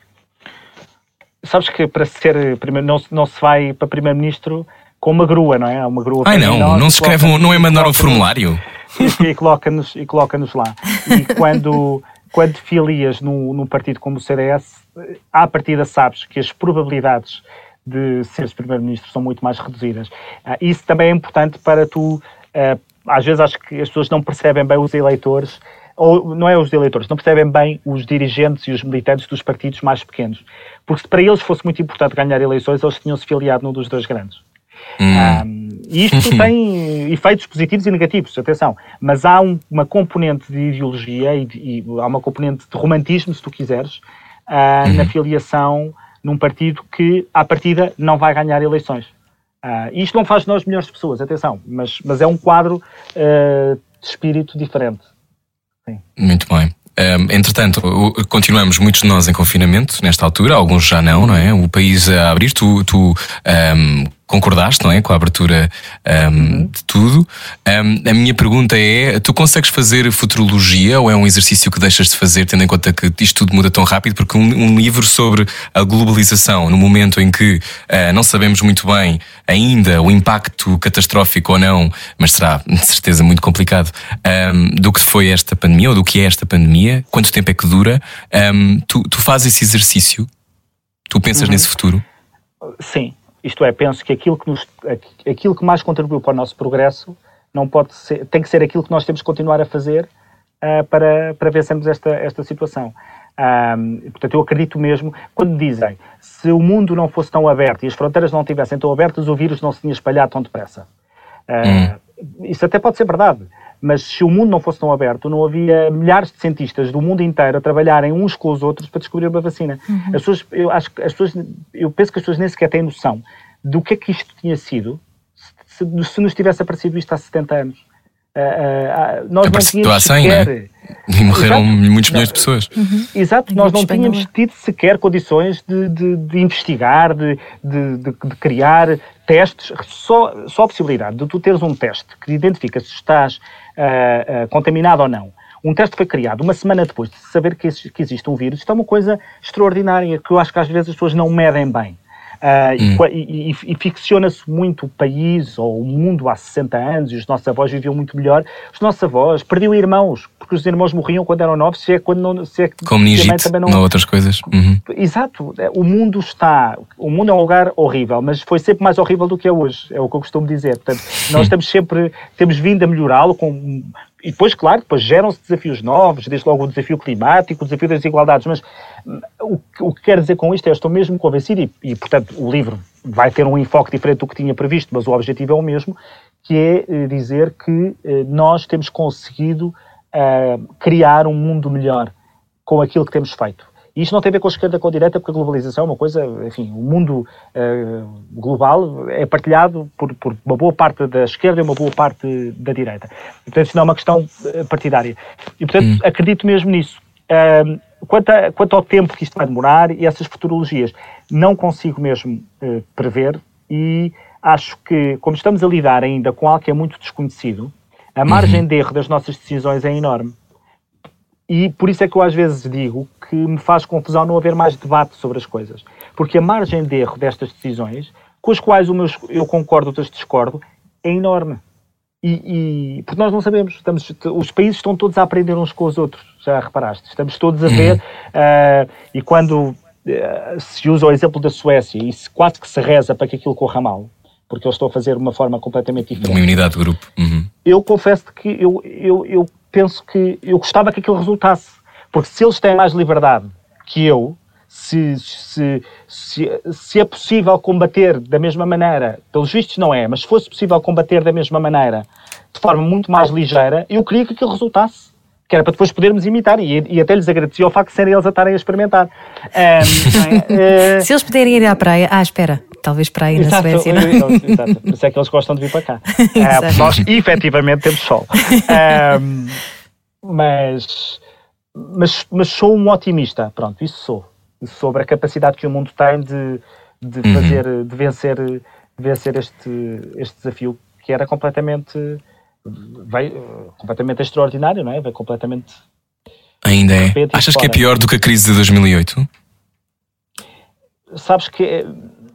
Sabes que para ser primeiro, não, não se vai para primeiro-ministro com uma grua, não é? Uma grua Ai não, nós, não se escreve, um, não é mandar um formulário. E, e coloca-nos coloca lá. E quando, quando filias num, num partido como o CDS, à partida sabes que as probabilidades de seres primeiro-ministro são muito mais reduzidas. Uh, isso também é importante para tu. Uh, às vezes acho que as pessoas não percebem bem os eleitores ou não é os eleitores, não percebem bem os dirigentes e os militantes dos partidos mais pequenos. Porque se para eles fosse muito importante ganhar eleições, eles tinham-se filiado num dos dois grandes. Hum. Um, e isto tem efeitos positivos e negativos, atenção, mas há um, uma componente de ideologia e, e, há uma componente de romantismo, se tu quiseres, uh, na filiação num partido que, à partida, não vai ganhar eleições. Uh, isto não faz de nós melhores pessoas, atenção, mas, mas é um quadro uh, de espírito diferente. Sim. Muito bem. Um, entretanto, continuamos muitos de nós em confinamento nesta altura, alguns já não, não é? O país a abrir, tu, tu um, concordaste, não é? Com a abertura um, uhum. de tudo. Um, a minha pergunta é: tu consegues fazer futurologia ou é um exercício que deixas de fazer, tendo em conta que isto tudo muda tão rápido? Porque um, um livro sobre a globalização, no momento em que uh, não sabemos muito bem ainda o impacto catastrófico ou não, mas será de certeza muito complicado, do que foi esta pandemia ou do que é esta pandemia, quanto tempo é que dura, tu, tu fazes esse exercício? Tu pensas uhum. nesse futuro? Sim, isto é, penso que aquilo que, nos, aquilo que mais contribuiu para o nosso progresso não pode ser, tem que ser aquilo que nós temos que continuar a fazer uh, para, para vencermos esta, esta situação. Um, portanto, eu acredito mesmo, quando dizem se o mundo não fosse tão aberto e as fronteiras não estivessem tão abertas, o vírus não se tinha espalhado tão depressa. Uh, hum. Isso até pode ser verdade, mas se o mundo não fosse tão aberto, não havia milhares de cientistas do mundo inteiro a trabalharem uns com os outros para descobrir uma vacina. Uhum. As pessoas, eu acho que as pessoas, eu penso que as pessoas nem sequer têm noção do que é que isto tinha sido se, se nos tivesse aparecido isto há 70 anos. Uh, uh, nós não tínhamos sequer... Né? E morreram Exato. muitos milhões de pessoas. Uhum. Exato, nós não tínhamos tido sequer condições de, de, de investigar, de, de, criar testes. Só, só a possibilidade de tu teres um teste que identifica se estás uh, contaminado ou não. Um teste foi criado uma semana depois de saber que existe um vírus. Isto é uma coisa extraordinária que eu acho que às vezes as pessoas não medem bem. Uh, hum. E, e, e ficciona-se muito o país ou o mundo há 60 anos e os nossos avós viviam muito melhor. Os nossos avós perdiam irmãos, porque os irmãos morriam quando eram novos, se é quando não. Se é, Como Nigite, também não... outras coisas. Uhum. Exato. O mundo está. O mundo é um lugar horrível, mas foi sempre mais horrível do que é hoje, é o que eu costumo dizer. Portanto, nós estamos sempre. Temos vindo a melhorá-lo com e depois, claro, depois geram-se desafios novos, desde logo o desafio climático, o desafio das desigualdades, mas hum, o, o que quero dizer com isto é, estou mesmo convencido, e, e, portanto o livro vai ter um enfoque diferente do que tinha previsto, mas o objetivo é o mesmo, que é eh, dizer que eh, nós temos conseguido uh, criar um mundo melhor com aquilo que temos feito. E isto não tem a ver com a esquerda com a direita, porque a globalização é uma coisa, enfim, o mundo uh, global é partilhado por, por, uma boa parte da esquerda e uma boa parte da direita. E, portanto, isso não é uma questão eh, partidária. E, portanto, hum. acredito mesmo nisso. Uh, quanto, a, quanto, ao tempo que isto vai demorar e essas futurologias, não consigo mesmo uh, prever e acho que, como estamos a lidar ainda com algo que é muito desconhecido, a margem uhum. de erro das nossas decisões é enorme. E por isso é que eu às vezes digo que me faz confusão não haver mais debate sobre as coisas. Porque a margem de erro destas decisões, com as quais meus, eu concordo, outras discordo, é enorme. E, e, porque nós não sabemos, estamos, os países estão todos a aprender uns com os outros, já reparaste? Estamos todos a ver, uh, e quando uh, se usa o exemplo da Suécia e se, quase que se reza para que aquilo corra mal, porque eu estou a fazer de uma forma completamente diferente. Uma unidade de grupo. Uhum. Eu confesso que eu, eu, eu penso que eu gostava que aquilo resultasse. Porque se eles têm mais liberdade que eu, se, se, se, se, é possível combater da mesma maneira, pelos vistos não é, mas se fosse possível combater da mesma maneira, de forma muito mais ligeira, eu queria que aquilo resultasse. Que era para depois podermos imitar, e, e até lhes agradecia o facto de serem eles a estarem a experimentar. Um, é? Se eles puderem ir à praia, ah, espera, talvez para aí na Suécia. Não? É? Exato, por isso é que eles gostam de vir para cá. uh, nós, efetivamente, temos sol. Um, mas, mas, mas sou um otimista, pronto, isso sou. Sobre a capacidade que o mundo tem de, de uhum. fazer, de vencer, de vencer este, este desafio que era completamente, veio, completamente extraordinário, não é? Veio completamente. Ainda é. Achas que é pior do que a crise de 2008? Sabes que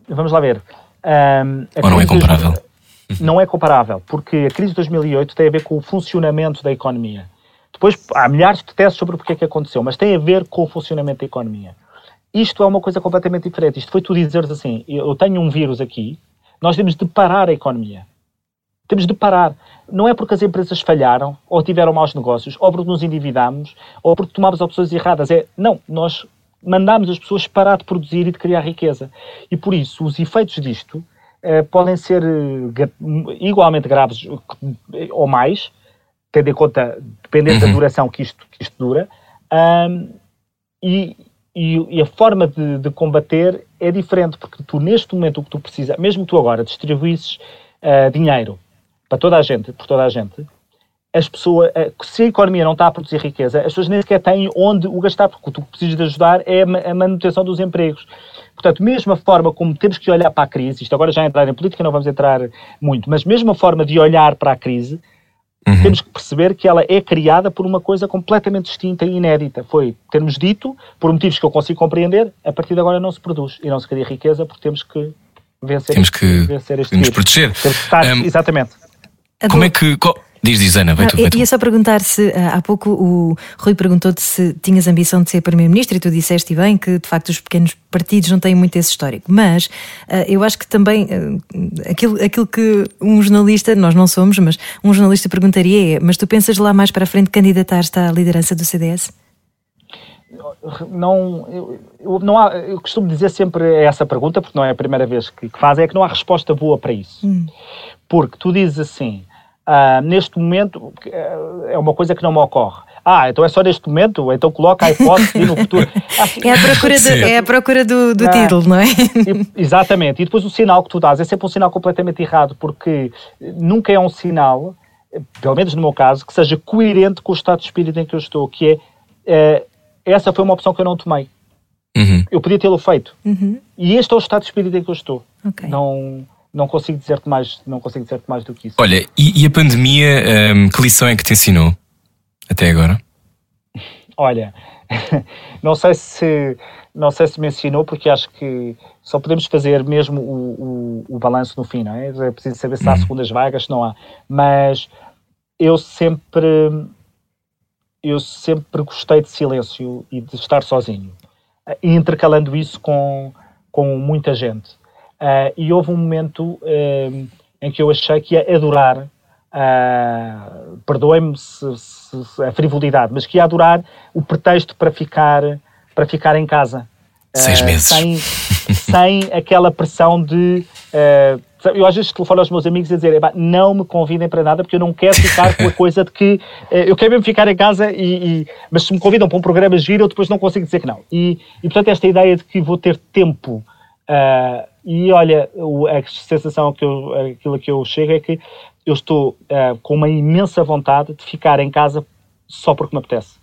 vamos lá ver. Um, Ou não é comparável? não é comparável, porque a crise de 2008 tem a ver com o funcionamento da economia. Depois há milhares de testes sobre o que é que aconteceu, mas tem a ver com o funcionamento da economia. Isto é uma coisa completamente diferente. Isto foi tu dizeres assim: eu tenho um vírus aqui, nós temos de parar a economia. Temos de parar. Não é porque as empresas falharam, ou tiveram maus negócios, ou porque nos endividamos, ou porque tomámos opções erradas. É, não, nós mandámos as pessoas parar de produzir e de criar riqueza. E por isso, os efeitos disto eh, podem ser eh, igualmente graves ou mais, tendo em conta, dependendo uhum. da duração que isto, que isto dura, um, e, e, e, a forma de, de, combater é diferente, porque tu, neste momento, o que tu precisas, mesmo tu agora distribuísses uh, dinheiro para toda a gente, por toda a gente, as pessoas, uh, se a economia não está a produzir riqueza, as pessoas nem sequer têm onde o gastar, porque o que tu precisas de ajudar é a manutenção dos empregos. Portanto, mesma forma como temos que olhar para a crise, isto agora já entrar em política, não vamos entrar muito, mas mesma forma de olhar para a crise, Uhum. Temos que perceber que ela é criada por uma coisa completamente distinta e inédita. Foi termos dito, por motivos que eu consigo compreender, a partir de agora não se produz e não se cria riqueza porque temos que vencer, temos que vencer este temos proteger. Temos que estar, um, exatamente. Como é que. Qual, Diz, diz Ana, vai tu, vai tu. Ia só perguntar se ah, há pouco o Rui perguntou-te se tinhas ambição de ser Primeiro-Ministro e tu disseste bem que de facto os pequenos partidos não têm muito esse histórico. Mas uh, eu acho que também uh, aquilo, aquilo que um jornalista, nós não somos, mas um jornalista perguntaria é: mas tu pensas lá mais para a frente candidatar-te à liderança do CDS? Não, eu, eu, não há, eu costumo dizer sempre essa pergunta, porque não é a primeira vez que, que faz, é que não há resposta boa para isso. Hum. Porque tu dizes assim Uh, neste momento, é uma coisa que não me ocorre. Ah, então é só neste momento? Então coloca a hipótese e no futuro. é a procura, de, é a procura do, do ah, título, não é? Exatamente. E depois o sinal que tu dás é sempre um sinal completamente errado, porque nunca é um sinal, pelo menos no meu caso, que seja coerente com o estado de espírito em que eu estou, que é, uh, essa foi uma opção que eu não tomei. Uhum. Eu podia tê-lo feito. Uhum. E este é o estado de espírito em que eu estou. Okay. Não não consigo dizer-te mais, não consigo dizer mais do que isso. Olha, e, e a pandemia, um, que lição é que te ensinou até agora? Olha, não sei se não sei se me ensinou, porque acho que só podemos fazer mesmo o, o, o balanço no fim, não é? É preciso saber se há uhum. segundas vagas, se não há. Mas eu sempre eu sempre gostei de silêncio e de estar sozinho, intercalando isso com, com muita gente. Uh, e houve um momento uh, em que eu achei que ia adorar, uh, perdoem-me a frivolidade, mas que ia adorar o pretexto para ficar, para ficar em casa. Seis meses. Sem, sem aquela pressão de. eu às vezes telefono aos meus amigos a dizer: não me convidem para nada porque eu não quero ficar com a coisa de que eu quero mesmo ficar em casa, e, e, mas se me convidam para um programa giro, eu depois não consigo dizer que não. E, e portanto, esta ideia de que vou ter tempo Uh, e olha, a sensação que eu, aquilo que eu chego é que eu estou uh, com uma imensa vontade de ficar em casa só porque me apetece.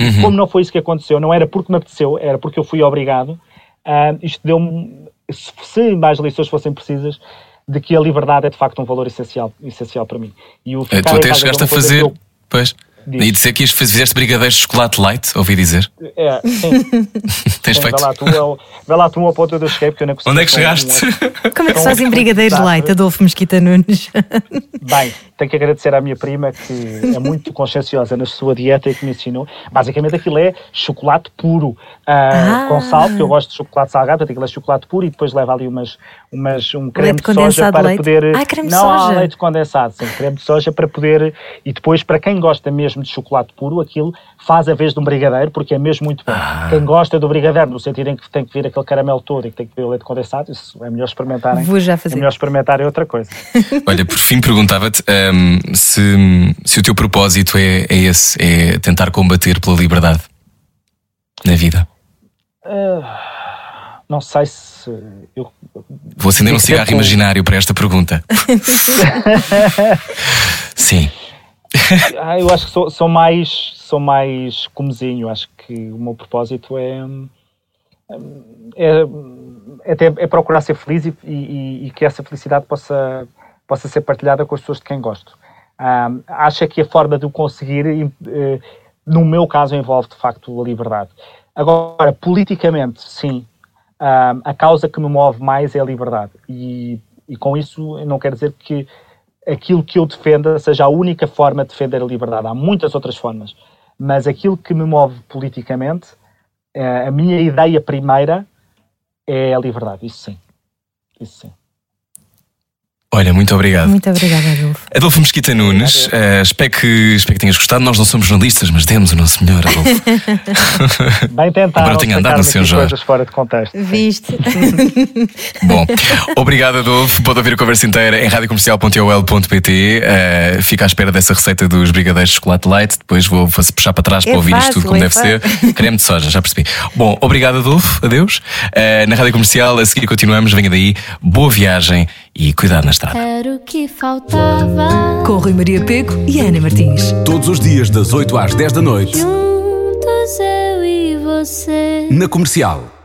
Uhum. Como não foi isso que aconteceu, não era porque me apeteceu, era porque eu fui obrigado. Uh, isto deu-me, se mais lições fossem precisas, de que a liberdade é de facto um valor essencial, essencial para mim. E o ficar tu até chegaste a fazer. Pois. Diz. E dizer que fizeste brigadeiros de chocolate light, ouvi dizer. É, sim. Tens sim, feito. Vai lá, tu, lá tu ao ponto onde eu cheguei, porque eu não consigo. Onde é que chegaste? Um, Como é que se fazem brigadeiros light, Adolfo Mesquita Nunes? Bem, tenho que agradecer à minha prima, que é muito conscienciosa na sua dieta e que me ensinou. Basicamente aquilo é chocolate puro, uh, ah. com sal, porque eu gosto de chocolate salgado, portanto aquilo é chocolate puro e depois leva ali umas, umas, um creme leite de soja para leite. poder. Ah, creme não, de soja. leite condensado, sim, creme de soja para poder. E depois, para quem gosta mesmo de chocolate puro, aquilo faz a vez de um brigadeiro, porque é mesmo muito bom. Ah. Quem gosta do brigadeiro, no sentido em que tem que vir aquele caramelo todo e que tem que vir o leite condensado, isso é melhor experimentarem. Vou já fazer. É melhor experimentar outra coisa. Olha, por fim perguntava-te um, se, se o teu propósito é, é esse, é tentar combater pela liberdade na vida. Uh, não sei se. Eu, Vou acender um cigarro imaginário para esta pergunta. Sim. Ah, eu acho que sou, sou, mais sou mais comezinho. Acho que o meu propósito é é, é, é procurar ser feliz e, e, e, que essa felicidade possa possa ser partilhada com as pessoas de quem gosto. Um, acho que a forma de o conseguir, eh, no meu caso, envolve de facto a liberdade. Agora, politicamente, sim, a causa que me move mais é a liberdade. E, e com isso, não quer dizer que aquilo que eu defenda seja a única forma de defender a liberdade. Há muitas outras formas. Mas aquilo que me move politicamente, é, a minha ideia primeira é a liberdade. Isso sim. Isso sim. Olha, muito obrigado. Muito obrigada, Adolfo. Adolfo Mesquita Nunes, uh, espero, que, espero que tenhas gostado. Nós não somos jornalistas, mas demos o nosso melhor, Adolfo. Bem tentado. Agora tenho andado no São Jorge. coisas fora de contexto. Viste? Bom, obrigado, Adolfo. Pode ouvir a conversa inteira em radiocomercial.ol.pt. Uh, fica à espera dessa receita dos brigadeiros de chocolate light. Depois vou puxar para trás é para ouvir fácil, isto tudo como é deve fácil. ser. Creme de soja, já percebi. Bom, obrigado, Adolfo. Adeus. Uh, na Rádio Comercial, a seguir continuamos. Venha daí. Boa viagem e cuidado na estrada. Era o que faltava. Com Rui Maria Pego e Ana Martins. Todos os dias, das 8 às 10 da noite. Juntos eu e você. Na comercial.